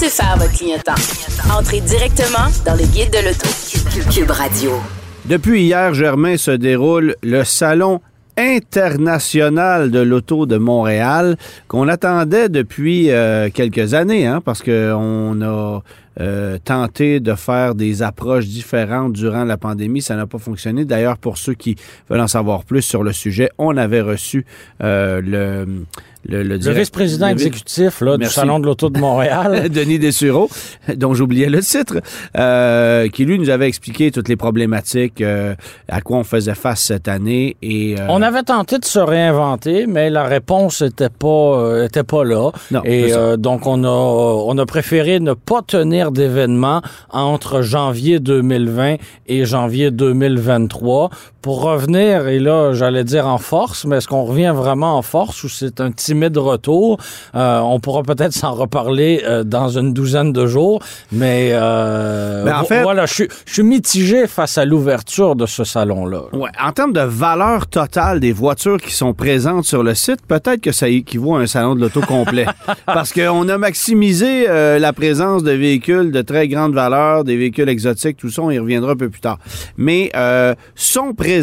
Laissez faire votre clientèle. Entrez directement dans le guide de l'auto. Cube Radio. Depuis hier, Germain, se déroule le Salon international de l'auto de Montréal qu'on attendait depuis euh, quelques années, hein, parce qu'on a euh, tenté de faire des approches différentes durant la pandémie. Ça n'a pas fonctionné. D'ailleurs, pour ceux qui veulent en savoir plus sur le sujet, on avait reçu euh, le, le, vice-président exécutif là, du. Salon de l'Auto de Montréal. [laughs] Denis Dessureau, [laughs] dont j'oubliais le titre, euh, qui lui nous avait expliqué toutes les problématiques euh, à quoi on faisait face cette année. Et, euh, On avait tenté de se réinventer, mais la réponse était pas était pas là. Non, Et donc on a on a préféré ne pas tenir d'événement entre janvier 2020 et janvier 2023 pour revenir et là j'allais dire en force, mais est-ce qu'on revient vraiment en force ou c'est un timide retour? Euh, On pourra peut-être s'en reparler euh, dans une douzaine de jours, mais euh, Ben, en fait- voilà, je suis mitigé face à l'ouverture de ce salon là. Ouais, en termes de valeur totale des voitures qui sont présentes sur le site, peut-être que ça équivaut à un salon de l'auto complet. [laughs] Parce qu'on a maximisé la présence de véhicules de très grande valeur, des véhicules exotiques, tout ça, on y reviendra un peu plus tard. Mais sont présents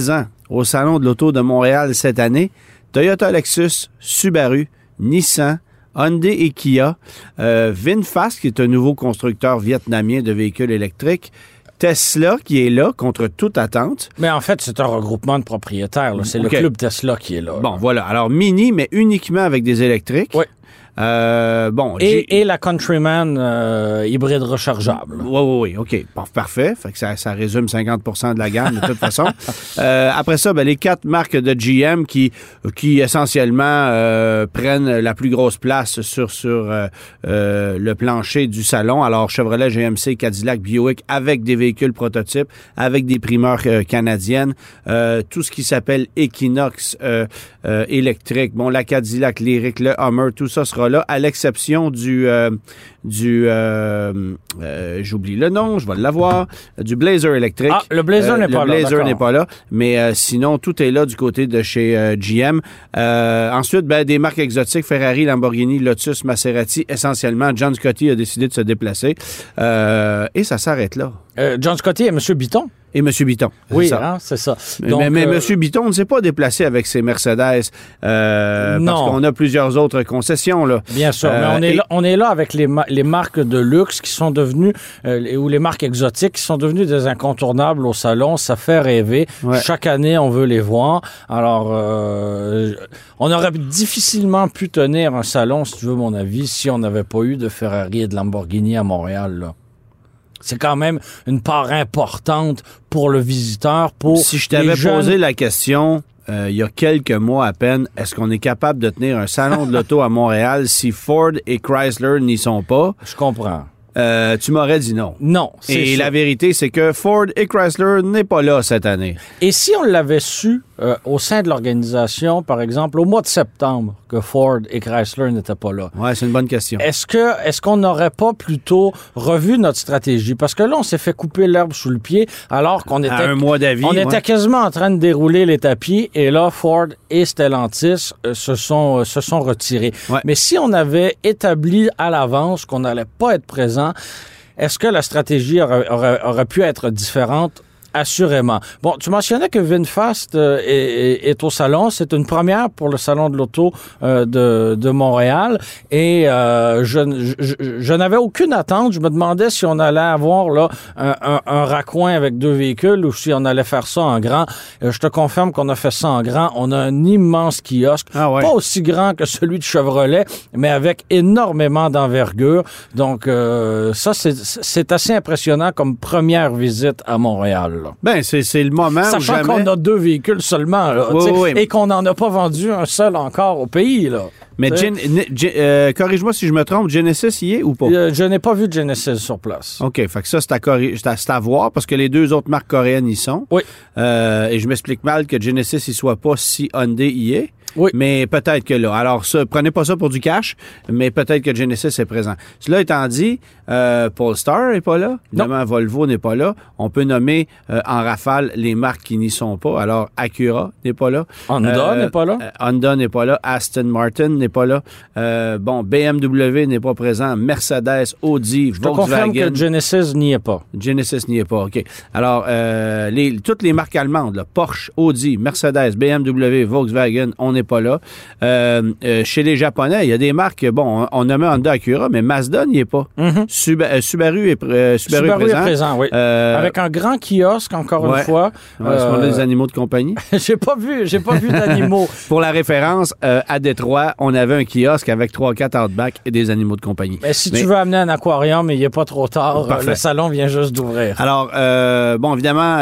au salon de l'auto de Montréal cette année Toyota Lexus, Subaru, Nissan, Hyundai et Kia, euh, VinFast, qui est un nouveau constructeur vietnamien de véhicules électriques, Tesla, qui est là contre toute attente. Mais en fait, c'est un regroupement de propriétaires. C'est le club Tesla qui est là. Bon, voilà. Alors, mini, mais uniquement avec des électriques. Oui. Euh, bon, Et, et la Countryman euh, hybride rechargeable. Oui, oui, oui, OK. Parfait. Fait que ça, ça résume 50% de la gamme, de toute façon. [laughs] Euh, après ça, ben, les quatre marques de GM qui, qui essentiellement euh, prennent la plus grosse place sur, sur le plancher du salon. Alors, Chevrolet, GMC, Cadillac, Buick, avec des véhicules prototypes, avec des primeurs canadiennes. Euh, tout ce qui s'appelle Equinox euh, euh, électrique. Bon, la Cadillac, Lyric, le Hummer, tout ça sera là, à l'exception du... euh, du euh, euh, j'oublie le nom, je vais l'avoir, du Blazer électrique. Ah, le Blazer n'est pas Le là, Blazer d'accord. n'est pas là, mais sinon tout est là du côté de chez GM. Ensuite, ben, des marques exotiques Ferrari, Lamborghini, Lotus, Maserati, essentiellement. John Scotty a décidé de se déplacer et ça s'arrête là. Euh, John Scotty et M. Bitton. Et M. Bitton. Oui, ça. hein, c'est ça. Mais, Donc, mais euh, M. Bitton ne s'est pas déplacé avec ses Mercedes euh, parce Non. qu'on a plusieurs autres concessions. Là. Bien sûr, mais Euh, on est, et- là, on est là avec les, ma- les marques de luxe qui sont devenues, euh, ou les marques exotiques qui sont devenues des incontournables au salon. Ça fait rêver. Ouais. Chaque année, on veut les voir. Alors, euh, on aurait difficilement pu tenir un salon, si tu veux mon avis, si on n'avait pas eu de Ferrari et de Lamborghini à Montréal. là. C'est quand même une part importante pour le visiteur, pour Si je t'avais jeunes. posé la question euh, il y a quelques mois à peine, est-ce qu'on est capable de tenir un salon de l'auto à Montréal [laughs] si Ford et Chrysler n'y sont pas? Je comprends. Euh, tu m'aurais dit non. Non, Et la vérité, c'est que Ford et Chrysler n'est pas là cette année. Et si on l'avait su euh, au sein de l'organisation, par exemple, au mois de septembre, que Ford et Chrysler n'étaient pas là, Ouais, c'est une bonne question. est-ce que est-ce qu'on n'aurait pas plutôt revu notre stratégie? Parce que là, on s'est fait couper l'herbe sous le pied alors qu'on était, À un mois d'avis. on ouais. était quasiment en train de dérouler les tapis et là, Ford et Stellantis euh, se, sont, euh, se sont retirés. Ouais. Mais si on avait établi à l'avance qu'on n'allait pas être présent, est-ce que la stratégie aurait, aurait- aurait pu être différente? Assurément. Bon, tu mentionnais que VinFast euh, est, au salon. C'est une première pour le salon de l'auto euh, de, de Montréal. Et euh, je, je, je- je n'avais aucune attente. Je me demandais si on allait avoir là un, un, un raccoin avec deux véhicules ou si on allait faire ça en grand. Je te confirme qu'on a fait ça en grand. On a un immense kiosque. Ah ouais. Pas aussi grand que celui de Chevrolet, mais avec énormément d'envergure. Donc, ça, c'est assez impressionnant comme première visite à Montréal. Là. Ben, c'est le moment où Sachant jamais... qu'on a deux véhicules seulement, là, Oui, tu sais, oui, oui. et qu'on n'en a pas vendu un seul encore au pays. Là. Mais euh, corrige-moi si je me trompe, Genesis y est ou pas? euh, je n'ai pas vu de Genesis sur place. OK, fait que ça, c'est à, corri- c'est à- c'est à voir parce que les deux autres marques coréennes y sont. Oui. Euh, et je m'explique mal que Genesis y soit pas si Hyundai y est. Oui. Mais peut-être que là. Alors, ça, prenez pas ça pour du cash, mais peut-être que Genesis est présent. Cela étant dit, euh, Polestar n'est pas là. Évidemment, Volvo n'est pas là. On peut nommer euh, en rafale les marques qui n'y sont pas. Alors, Acura n'est pas là. Honda Euh, n'est pas là. euh, Honda n'est pas là. Aston Martin n'est pas là. Euh, bon, BMW n'est pas présent. Mercedes, Audi, Je te confirme Volkswagen. que Genesis n'y est pas. Genesis n'y est pas, OK. Alors, euh, les, toutes les marques allemandes, là, Porsche, Audi, Mercedes, BMW, Volkswagen, on n'est pas là. Euh, euh, chez les Japonais, il y a des marques, bon, on, nommait Honda Acura, mais Mazda n'y est pas. Suba- euh, Subaru est, Subaru est Subaru présent. est présent, oui. Avec un grand kiosque, encore ouais. une fois. ouais, est-ce qu'on a Euh, des animaux de compagnie. [laughs] j'ai pas vu, j'ai pas vu d'animaux. [laughs] Pour la référence, à Détroit, on avait un kiosque avec 3-4 outback et des animaux de compagnie. Mais si Mais- tu veux amener un aquarium, il n'est pas trop tard. Parfait. Le salon vient juste d'ouvrir. Alors, bon, évidemment,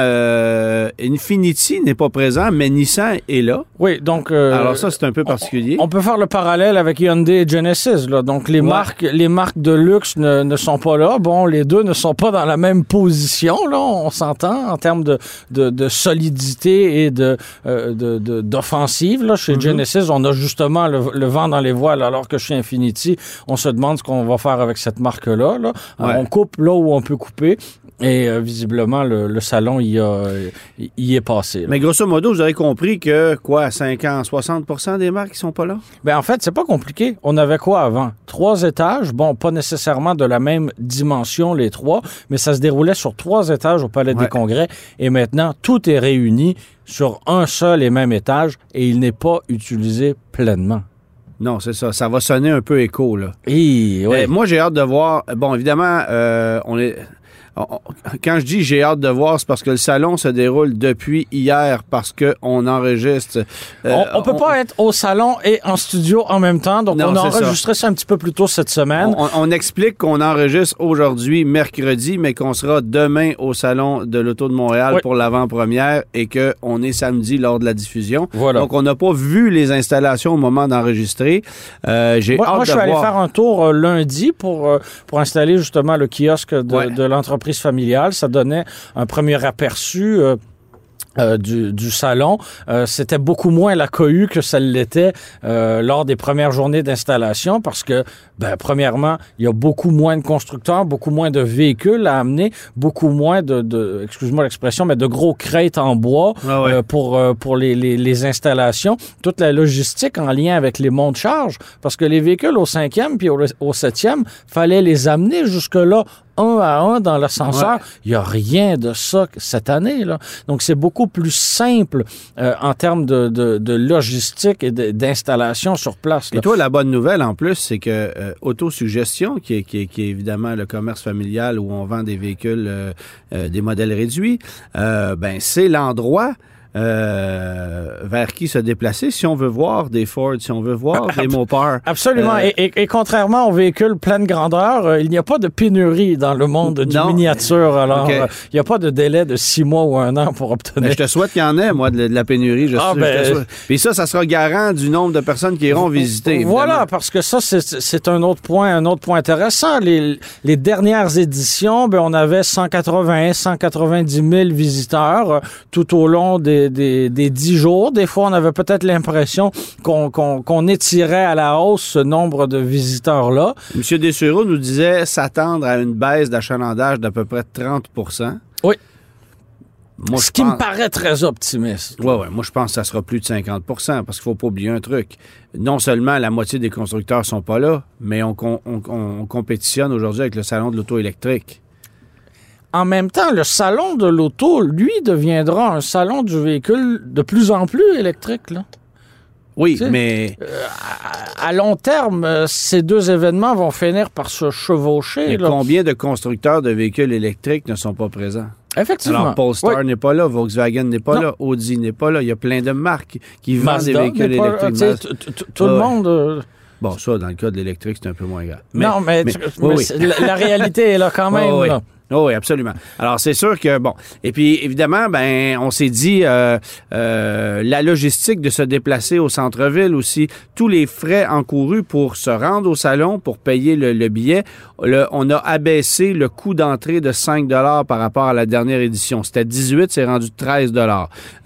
Infinity n'est pas présent, mais Nissan est là. Oui, donc. Alors ça, c'est un peu particulier. On peut faire le parallèle avec Hyundai et Genesis. Là. Donc, les, Ouais. marques, les marques de luxe ne, ne sont pas là. Bon, les deux ne sont pas dans la même position, là, on s'entend, en termes de, de, de solidité et de, euh, d'offensive. là. Chez Genesis, on a justement le, le vent dans les voiles, alors que chez Infinity, on se demande ce qu'on va faire avec cette marque-là. là. Ouais. On coupe là où on peut couper. Et euh, visiblement, le, le salon y, a, y est passé. là. Mais grosso modo, vous avez compris que, quoi, 50, 60% des marques qui sont pas là? Ben en fait, c'est pas compliqué. On avait quoi avant? Trois étages? Bon, pas nécessairement de la même dimension, les trois, mais ça se déroulait sur trois étages au Palais Ouais. des Congrès. Et maintenant, tout est réuni sur un seul et même étage et il n'est pas utilisé pleinement. Non, c'est ça. Ça va sonner un peu écho, là. Et. Euh, moi, j'ai hâte de voir. Bon, évidemment, euh, on est. on- on- Quand je dis j'ai hâte de voir, c'est parce que le salon se déroule depuis hier parce qu'on enregistre. euh, on, on peut pas être au salon et en studio en même temps, donc Non, on a ça. un petit peu plus tôt cette semaine. On, on explique qu'on enregistre aujourd'hui, mercredi, mais qu'on sera demain au Salon de l'Auto de Montréal Oui. pour l'avant-première et qu'on est samedi lors de la diffusion. Voilà. Donc, on n'a pas vu les installations au moment d'enregistrer. Euh, J'ai Moi, hâte moi, je suis allé voir. faire un tour euh, lundi pour, pour installer justement le kiosque de, Ouais. de l'entreprise familiale. Ça donnait un premier aperçu. euh, euh, du, du salon. Euh, C'était beaucoup moins la cohue que ça l'était euh, lors des premières journées d'installation parce que, ben, premièrement, il y a beaucoup moins de constructeurs, beaucoup moins de véhicules à amener, beaucoup moins de, de excuse-moi l'expression, mais de gros crêtes en bois Ah ouais. pour, pour les, les, les installations. Toute la logistique en lien avec les monts de charge parce que les véhicules au cinquième puis au, au septième, fallait les amener jusque-là un à un dans l'ascenseur. Il n'y a rien de ça cette année. Là. Donc, c'est beaucoup plus simple euh, en termes de, de, logistique et d'installation sur place. Et toi, la bonne nouvelle en plus, c'est que euh, Autosuggestion, qui est, qui, est, qui est, évidemment le commerce familial où on vend des véhicules, euh, des modèles réduits, ben c'est l'endroit euh, vers qui se déplacer si on veut voir des Ford, si on veut voir des Mopar. Absolument. Euh, et, contrairement aux véhicules pleine grandeur, euh, il n'y a pas de pénurie dans le monde du miniature. Alors, il n'y a pas de délai de six mois ou un an pour obtenir. je te souhaite qu'il y en ait, moi, de, la pénurie. Je ah, ben, Puis ça, ça sera garant du nombre de personnes qui iront visiter. Voilà, parce que ça, c'est un autre point, un autre point intéressant. Les, les dernières éditions, ben, on avait 180, 190 000 visiteurs tout au long des des, dix jours. Des fois, on avait peut-être l'impression qu'on étirait à la hausse ce nombre de visiteurs-là. M. Dessureau nous disait s'attendre à une baisse d'achalandage d'à peu près 30% Oui. Ce qui me paraît très optimiste. Oui, oui. Moi, je pense que ça sera plus de 50% parce qu'il ne faut pas oublier un truc. Non seulement la moitié des constructeurs sont pas là, mais on, on compétitionne aujourd'hui avec le salon de l'auto électrique en même temps, le salon de l'auto, lui, deviendra un salon du véhicule de plus en plus électrique. Là. Oui, mais... Euh, à, long terme, euh, ces deux événements vont finir par se chevaucher. combien de constructeurs de véhicules électriques ne sont pas présents? Effectivement. Alors, Polestar n'est pas là, Volkswagen n'est pas là, Audi n'est pas là. Il y a plein de marques qui vendent des véhicules électriques. Tout le monde... Euh, bon, ça, dans le cas de l'électrique, c'est un peu moins grave. non, mais, La, réalité est là quand [laughs] même. Oh oui, absolument. Alors, c'est sûr que, bon. Et puis, évidemment, ben, on s'est dit, euh, euh, la logistique de se déplacer au centre-ville aussi, tous les frais encourus pour se rendre au salon, pour payer le, billet, on a abaissé le coût d'entrée de 5 par rapport à la dernière édition. C'était 18, c'est rendu 13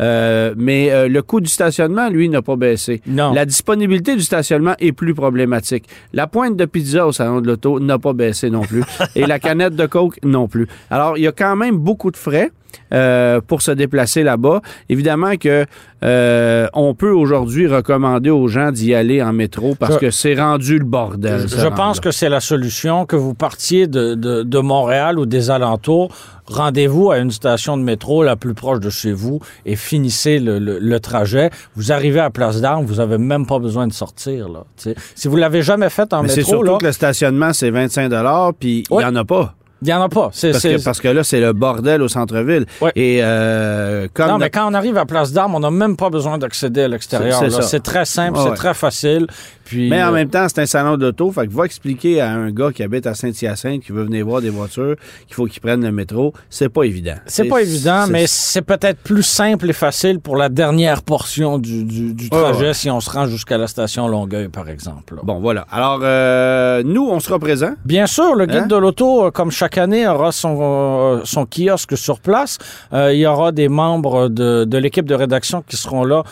euh, Mais euh, le coût du stationnement, lui, n'a pas baissé. Non. La disponibilité du stationnement est plus problématique. La pointe de pizza au salon de l'auto n'a pas baissé non plus. [laughs] Et la canette de Coke non plus. Alors, il y a quand même beaucoup de frais. Euh, pour se déplacer là-bas. Évidemment que euh, on peut aujourd'hui recommander aux gens d'y aller en métro parce que c'est rendu le bordel. Je, pense que c'est la solution que vous partiez de, de, Montréal ou des alentours. Rendez-vous à une station de métro la plus proche de chez vous et finissez le, le, trajet. Vous arrivez à Place d'Armes, vous avez même pas besoin de sortir. Là, si vous l'avez jamais fait en métro... C'est surtout que le stationnement, c'est 25 puis il n'y en a pas. Il n'y en a pas. Parce que, parce, que, là, c'est le bordel au centre-ville. Et euh, comme non, mais quand on arrive à Place d'Armes, on n'a même pas besoin d'accéder à l'extérieur. C'est très simple, c'est très facile mais en euh, même temps, c'est un salon d'auto. Fait que va expliquer à un gars qui habite à Saint-Hyacinthe, qui veut venir voir des voitures, qu'il faut qu'il prenne le métro. C'est pas évident. C'est pas évident, mais c'est peut-être plus simple et facile pour la dernière portion du, trajet si on se rend jusqu'à la station Longueuil, par exemple. Bon, voilà. Alors, euh, nous, on sera présents. Bien sûr, le guide hein? de l'auto, euh, comme chaque année, aura son, son kiosque sur place. il y aura des membres de, de l'équipe de rédaction qui seront là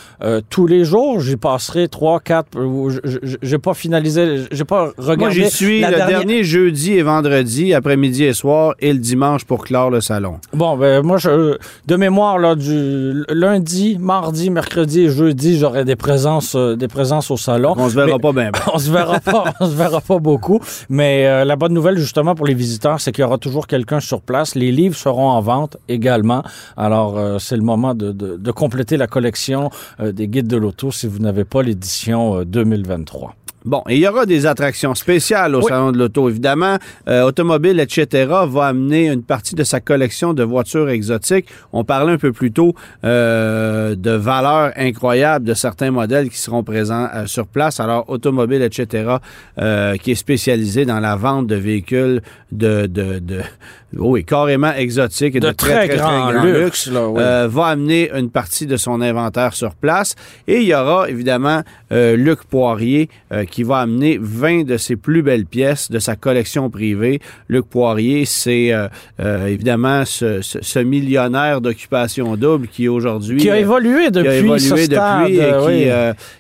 tous les jours. J'y passerai trois, quatre j'ai pas finalisé, j'ai pas regardé. Moi, j'y suis le dernier jeudi et vendredi, après-midi et soir, et le dimanche pour clore le salon. Bon, ben moi, je, de mémoire, là, du lundi, mardi, mercredi et jeudi, j'aurai des présences, euh, des présences au salon. On se verra pas bien. [laughs] on se verra pas, [laughs] on se verra pas beaucoup. Mais euh, la bonne nouvelle, justement, pour les visiteurs, c'est qu'il y aura toujours quelqu'un sur place. Les livres seront en vente également. Alors, euh, c'est le moment de, de, de, compléter la collection des guides de l'auto si vous n'avez pas l'édition 2023. 谎。Bon, et il y aura des attractions spéciales au Salon de l'Auto, évidemment. Euh, Automobile, etc. va amener une partie de sa collection de voitures exotiques. On parlait un peu plus tôt euh, de valeurs incroyables de certains modèles qui seront présents euh, sur place. Alors, Automobile, etc., qui est spécialisé dans la vente de véhicules de, de, de oui, carrément exotiques et de, très, très, grand, luxe, va amener une partie de son inventaire sur place. Et il y aura, évidemment, Luc Poirier qui qui va amener 20 de ses plus belles pièces de sa collection privée. Luc Poirier, c'est euh, euh, évidemment ce, millionnaire d'occupation double qui aujourd'hui... Qui a évolué depuis qui a évolué depuis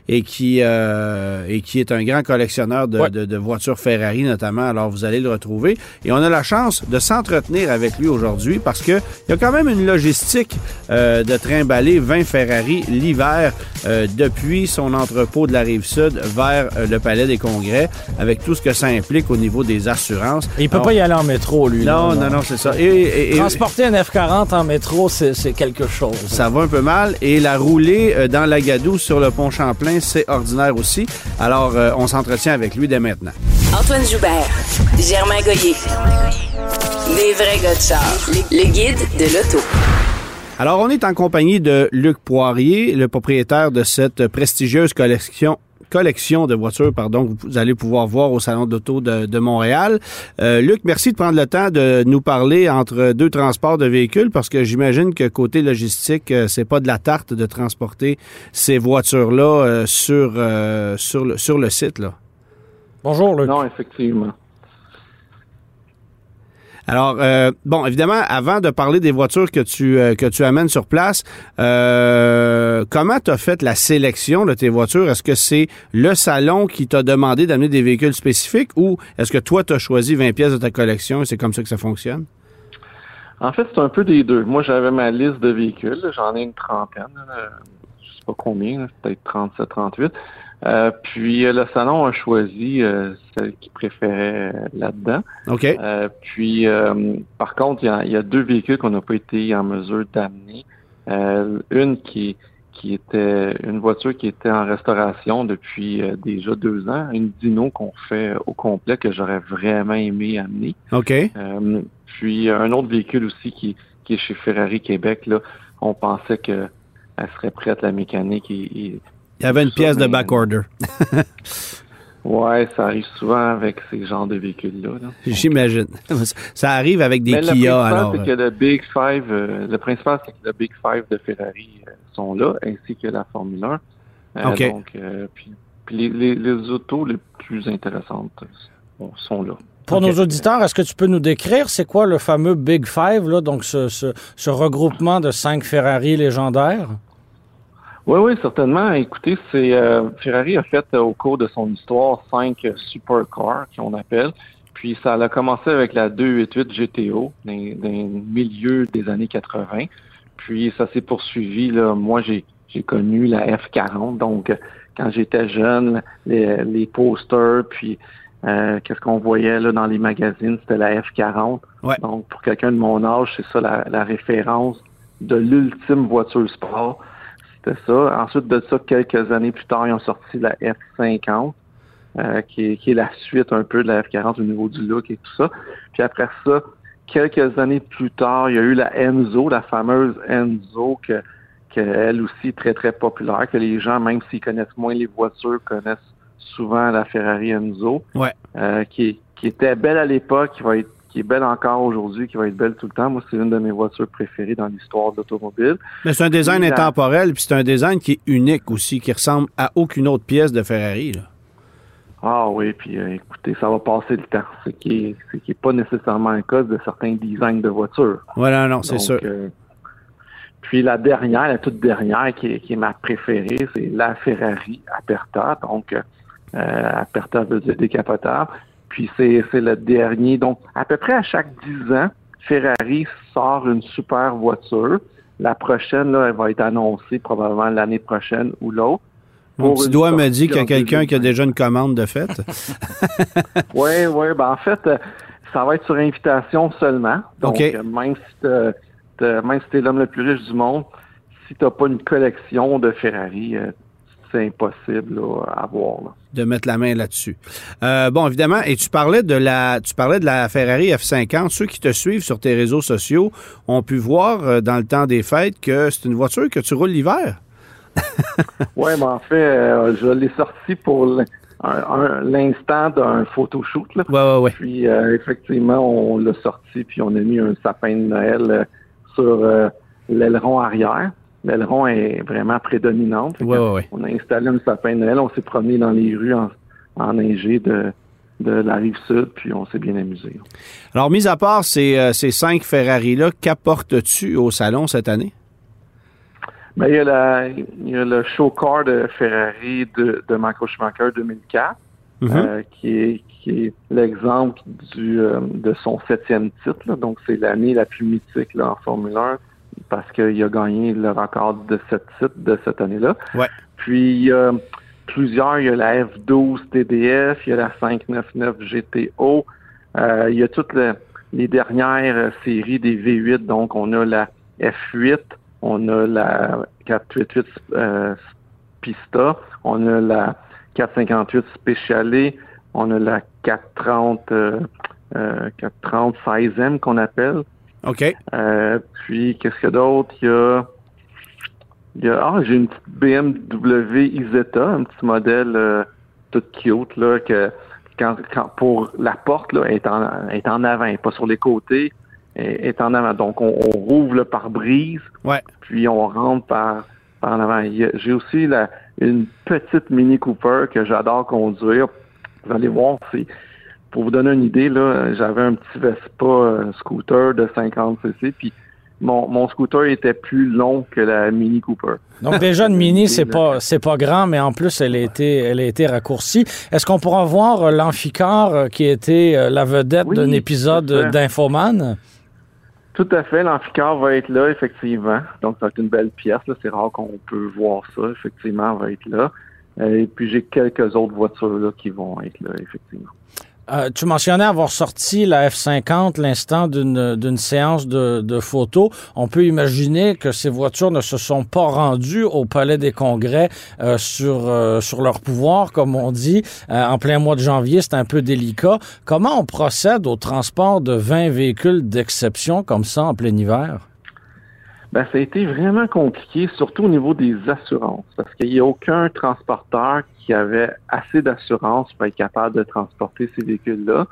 et, qui, euh, et, qui, est un grand collectionneur de, voitures Ferrari notamment. Alors, vous allez le retrouver. Et on a la chance de s'entretenir avec lui aujourd'hui parce qu'il y a quand même une logistique de trimballer 20 Ferrari l'hiver depuis son entrepôt de la rive sud vers le palais des congrès, avec tout ce que ça implique au niveau des assurances. il peut pas y aller en métro, lui. Non, non, non, c'est ça. Et, Transporter un F-40 en métro, c'est quelque chose. Ça va un peu mal. Et la rouler euh, dans la Gadoue sur le pont Champlain, c'est ordinaire aussi. Alors, euh, on s'entretient avec lui dès maintenant. Antoine Joubert, Germain Goyer. Les vrais gars de char. Le guide de l'auto. Alors, on est en compagnie de Luc Poirier, le propriétaire de cette prestigieuse collection collection de voitures pardon, que vous allez pouvoir voir au Salon d'auto de, de, Montréal. Euh, Luc, merci de prendre le temps de nous parler entre deux transports de véhicules parce que j'imagine que côté logistique, euh, c'est pas de la tarte de transporter ces voitures-là euh, sur, sur, le, sur le site. Là. Bonjour, Luc. Non, effectivement. Alors, euh, bon, évidemment, avant de parler des voitures que tu, euh, que tu amènes sur place, euh, comment tu as fait la sélection de tes voitures? Est-ce que c'est le salon qui t'a demandé d'amener des véhicules spécifiques ou est-ce que toi, tu as choisi 20 pièces de ta collection et c'est comme ça que ça fonctionne? En fait, c'est un peu des deux. Moi, j'avais ma liste de véhicules. J'en ai une trentaine. Je sais pas combien, peut-être 37, 38. Euh, puis euh, le salon a choisi euh, celle qu'il préférait là-dedans. OK. puis par contre, il y, a, deux véhicules qu'on n'a pas été en mesure d'amener. une qui qui était une voiture qui était en restauration depuis déjà deux ans, une Dino qu'on fait au complet que j'aurais vraiment aimé amener. OK. puis un autre véhicule aussi qui, qui est chez Ferrari Québec, là, on pensait que elle serait prête la mécanique et il y avait une pièce de backorder. [laughs] ouais, ça arrive souvent avec ces genres de véhicules-là. J'imagine. [laughs] Ça arrive avec des Kia, alors. Le principal, c'est que le Big Five, euh, le principal, c'est que le Big Five de Ferrari euh, sont là, ainsi que la Formule 1. Euh, OK. Donc, puis, puis les, les, autos les plus intéressantes sont là. Pour nos auditeurs, est-ce que tu peux nous décrire c'est quoi le fameux Big Five, là, donc ce, ce, ce regroupement de cinq Ferrari légendaires? Oui, oui, certainement. Écoutez, c'est euh, Ferrari a fait euh, au cours de son histoire cinq euh, supercars qu'on appelle. Puis ça a commencé avec la 288 GTO dans, le milieu des années 80. Puis ça s'est poursuivi. Là, moi, j'ai j'ai connu la F40. Donc, quand j'étais jeune, les, les posters, puis qu'est-ce qu'on voyait là dans les magazines, c'était la F40. Donc, pour quelqu'un de mon âge, c'est ça la, la référence de l'ultime voiture sport. C'était ça. Ensuite de ça, quelques années plus tard, ils ont sorti la F50, euh, qui, est, la suite un peu de la F40 au niveau du look et tout ça. Puis après ça, quelques années plus tard, il y a eu la Enzo, la fameuse Enzo, que, que elle aussi très, très populaire, que les gens, même s'ils connaissent moins les voitures, connaissent souvent la Ferrari Enzo, ouais. euh, qui, qui était belle à l'époque, qui va être qui est belle encore aujourd'hui, qui va être belle tout le temps. Moi, c'est une de mes voitures préférées dans l'histoire de l'automobile. Mais c'est un design intemporel, puis c'est un design qui est unique aussi, qui ressemble à aucune autre pièce de Ferrari. Ah oui, puis euh, écoutez, ça va passer le temps. Ce qui n'est pas nécessairement un cas de certains designs de voitures. Voilà, non, c'est sûr. Euh, puis la dernière, la toute dernière, qui est, ma préférée, c'est la Ferrari Aperta. Donc, euh, Aperta veut dire décapotable. Puis c'est, le dernier. Donc, à peu près à chaque 10 ans, Ferrari sort une super voiture. La prochaine, là, elle va être annoncée probablement l'année prochaine ou l'autre. Mon petit doigt me dit qu'il y a quelqu'un qui a déjà une commande de fait. [laughs] oui, oui. Ben en fait, euh, ça va être sur invitation seulement. Donc, euh, même si tu es l'homme le plus riche du monde, si tu n'as pas une collection de Ferrari, euh, c'est impossible à voir. De mettre la main là-dessus. Euh, bon, évidemment, et tu parlais de la tu parlais de la Ferrari F50. Ceux qui te suivent sur tes réseaux sociaux ont pu voir euh, dans le temps des fêtes que c'est une voiture que tu roules l'hiver. [laughs] oui, mais en fait, euh, je l'ai sorti pour l'instant d'un photoshoot. Oui, oui, oui. Puis effectivement, on l'a sorti, puis on a mis un sapin de Noël sur l'aileron arrière l'aileron est vraiment prédominante. On a installé un sapin de Noël, on s'est promené dans les rues en, enneigées de, de la rive sud, puis on s'est bien amusé. Alors, mis à part ces, euh, ces cinq Ferrari-là, qu'apportes-tu au salon cette année? Ben, il, y a la, il y a le show car de Ferrari de, de Michael Schumacher 2004, mm-hmm. euh, qui est, qui est l'exemple du, euh, de son septième titre. Donc, c'est l'année la plus mythique là, en Formule 1 parce qu'il a gagné le record de cette titre de cette année-là. Ouais. Puis, plusieurs. Il y a la F12 TDF, il y a la 599 GTO, il y a toutes les dernières séries des V8. Donc, on a la F8, on a la 488 Pista, on a la 458 Spéciale, on a la 430 430 16M qu'on appelle. OK. Euh, puis, qu'est-ce qu'il y a d'autre? Il y a, il y a ah, j'ai une petite BMW Isetta, un petit modèle euh, tout cute, là, que quand, quand, pour la porte, là, est en, est en avant, pas sur les côtés, est, est en avant. Donc, on, on rouvre le pare-brise, ouais. puis on rentre par, par en avant. J'ai aussi la, une petite Mini Cooper que j'adore conduire. Vous allez voir, c'est pour vous donner une idée, là, j'avais un petit Vespa euh, scooter de 50 cc, puis mon, mon, scooter était plus long que la Mini Cooper. Donc déjà une Mini, [laughs] c'est pas c'est pas grand, mais en plus elle a été elle a été raccourcie. Est-ce qu'on pourra voir euh, l'amphicar euh, qui était la vedette d'un épisode d'Infoman? Tout à fait, l'amphicar va être là, effectivement. Donc, ça va être une belle pièce. C'est rare qu'on peut voir ça. Effectivement, elle va être là. Et puis, j'ai quelques autres voitures là, qui vont être là, effectivement. Euh, tu mentionnais avoir sorti la F-50 l'instant d'une séance de, de, photos. On peut imaginer que ces voitures ne se sont pas rendues au Palais des Congrès euh, sur, euh, sur leur pouvoir, comme on dit. en plein mois de janvier, c'est un peu délicat. Comment on procède au transport de 20 véhicules d'exception comme ça en plein hiver? Ben, ça a été vraiment compliqué, surtout au niveau des assurances, parce qu'il n'y a aucun transporteur qui avait assez d'assurance pour être capable de transporter ces véhicules-là.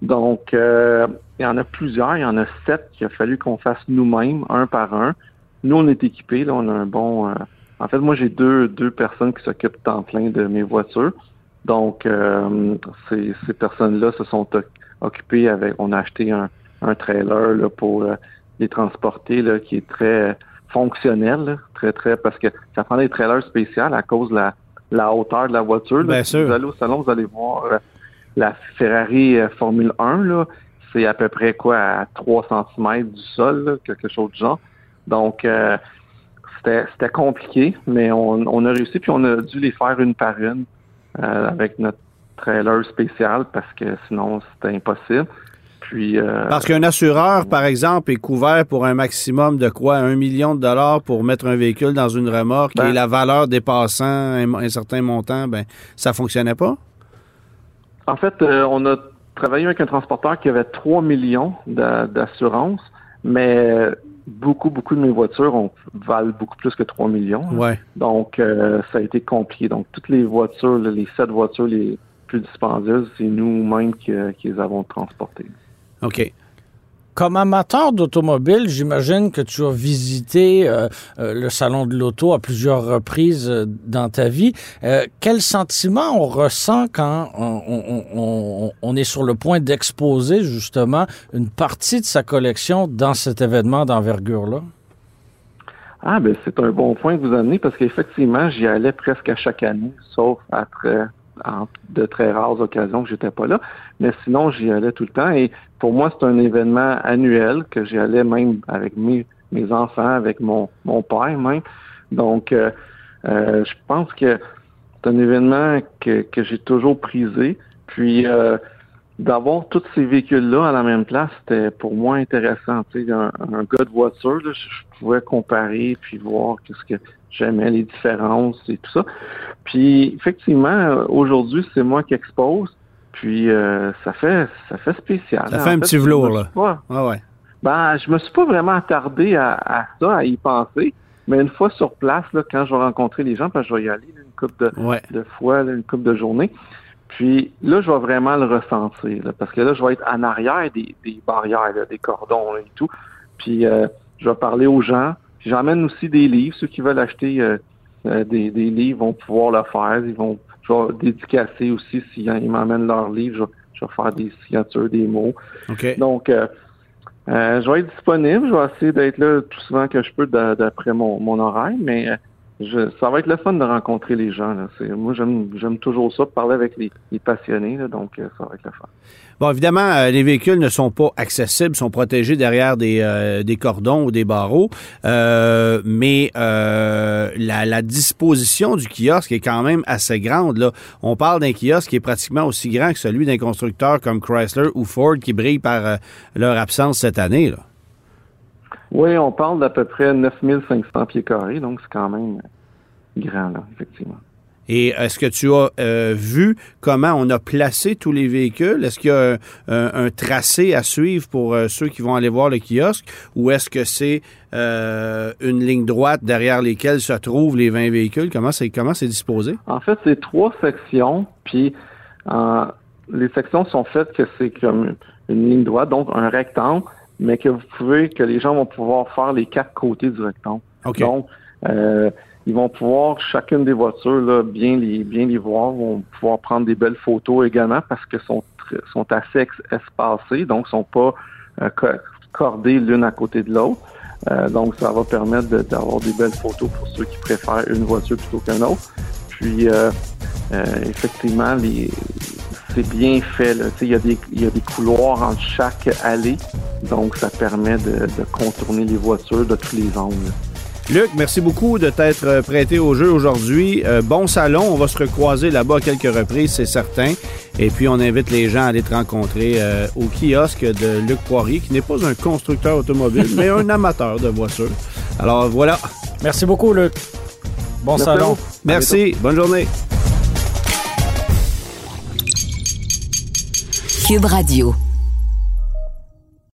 Donc, euh, il y en a plusieurs, il y en a sept qu'il a fallu qu'on fasse nous-mêmes, un par un. Nous, on est équipés, là, on a un bon... Euh, en fait, moi, j'ai deux, deux personnes qui s'occupent en plein de mes voitures. Donc, euh, ces, ces personnes-là se sont occupées avec... On a acheté un, un trailer là, pour les transporter, là, qui est très fonctionnel, très, très... Parce que ça prend des trailers spéciaux à cause de la la hauteur de la voiture. Bien si vous allez au salon, vous allez voir euh, la Ferrari euh, Formule 1, là, c'est à peu près quoi, à 3 cm du sol, quelque chose de genre. Donc, euh, c'était compliqué, mais on, a réussi, puis on a dû les faire une par une avec notre trailer spécial parce que sinon, c'était impossible. Euh, Parce qu'un assureur, par exemple, est couvert pour un maximum de quoi? Un million de dollars pour mettre un véhicule dans une remorque et ben- la valeur dépassant un, certain montant, ben ça fonctionnait pas? En fait, euh, on a travaillé avec un transporteur qui avait 3 millions d'assurance, mais beaucoup, beaucoup de mes voitures ont, valent beaucoup plus que 3 millions. Ouais. Donc, euh, ça a été compliqué. Donc, toutes les voitures, les sept voitures les plus dispendieuses, c'est nous-mêmes qui, qui les avons transportées. OK. Comme amateur d'automobile, j'imagine que tu as visité euh, euh, le salon de l'auto à plusieurs reprises euh, dans ta vie. quel sentiment on ressent quand on, est sur le point d'exposer justement une partie de sa collection dans cet événement d'envergure-là? Ah, ben c'est un bon point que vous amenez parce qu'effectivement, j'y allais presque à chaque année, sauf après de très rares occasions que j'étais pas là. Mais sinon, j'y allais tout le temps. Et pour moi, c'est un événement annuel que j'y allais même avec mes, mes enfants, avec mon, mon père même. Donc, euh, euh, je pense que c'est un événement que, que j'ai toujours prisé. Puis, euh, d'avoir tous ces véhicules-là à la même place, c'était pour moi intéressant. Tu sais, un, un gars de voiture, je, je pouvais comparer puis voir qu'est-ce que j'aimais, les différences et tout ça. Puis effectivement, aujourd'hui, c'est moi qui expose. Puis euh, ça fait ça fait spécial. Ça fait un petit velours, là. Ah ouais. Ben, je me suis pas vraiment attardé à, ça, à y penser. Mais une fois sur place, là, quand je vais rencontrer les gens, parce que je vais y aller une couple de, de fois, une couple de journées. Puis là, je vais vraiment le ressentir, parce que là, je vais être en arrière des, barrières, des cordons et tout. Puis euh, je vais parler aux gens. J'emmène aussi des livres. Ceux qui veulent acheter euh, euh, des, livres vont pouvoir le faire. Ils vont, je vais dédicacer aussi s'ils m'emmènent leurs livres. Je, vais faire des signatures, des mots. Donc, euh, je vais être disponible. Je vais essayer d'être là tout souvent que je peux d'après mon, mon horaire, mais ça va être le fun de rencontrer les gens. Là. Moi, j'aime toujours ça, parler avec les, passionnés, donc ça va être le fun. Bon, évidemment, euh, les véhicules ne sont pas accessibles, sont protégés derrière des, euh, des cordons ou des barreaux, euh, mais la, disposition du kiosque est quand même assez grande. Là. On parle d'un kiosque qui est pratiquement aussi grand que celui d'un constructeur comme Chrysler ou Ford qui brille par leur absence cette année. Là. Oui, on parle d'à peu près 9500 pieds carrés, donc c'est quand même grand, là, effectivement. Et est-ce que tu as euh, vu comment on a placé tous les véhicules? Est-ce qu'il y a un, tracé à suivre pour euh, ceux qui vont aller voir le kiosque? Ou est-ce que c'est euh, une ligne droite derrière lesquelles se trouvent les 20 véhicules? Comment c'est comment c'est disposé? En fait, c'est trois sections, puis les sections sont faites que c'est comme une ligne droite, donc un rectangle, mais que vous pouvez, que les gens vont pouvoir faire les quatre côtés du rectangle. Donc, ils vont pouvoir, chacune des voitures, là, bien les bien les voir, vont pouvoir prendre des belles photos également parce que sont sont assez espacées, donc sont pas euh, cordées l'une à côté de l'autre. Euh, donc, ça va permettre d'avoir des belles photos pour ceux qui préfèrent une voiture plutôt qu'une autre. Puis, euh, effectivement, les, c'est bien fait. Il y, a des, il y a des couloirs entre chaque allée, donc ça permet de, de contourner les voitures de tous les angles. Luc, merci beaucoup de t'être euh, prêté au jeu aujourd'hui. Euh, bon salon, on va se recroiser là-bas à quelques reprises, c'est certain. Et puis, on invite les gens à aller te rencontrer euh, au kiosque de Luc Poirier, qui n'est pas un constructeur automobile, mais un [laughs] amateur de voitures. Alors, voilà. Merci beaucoup, Luc. Bon salon. Merci. Bonne journée. Cube Radio.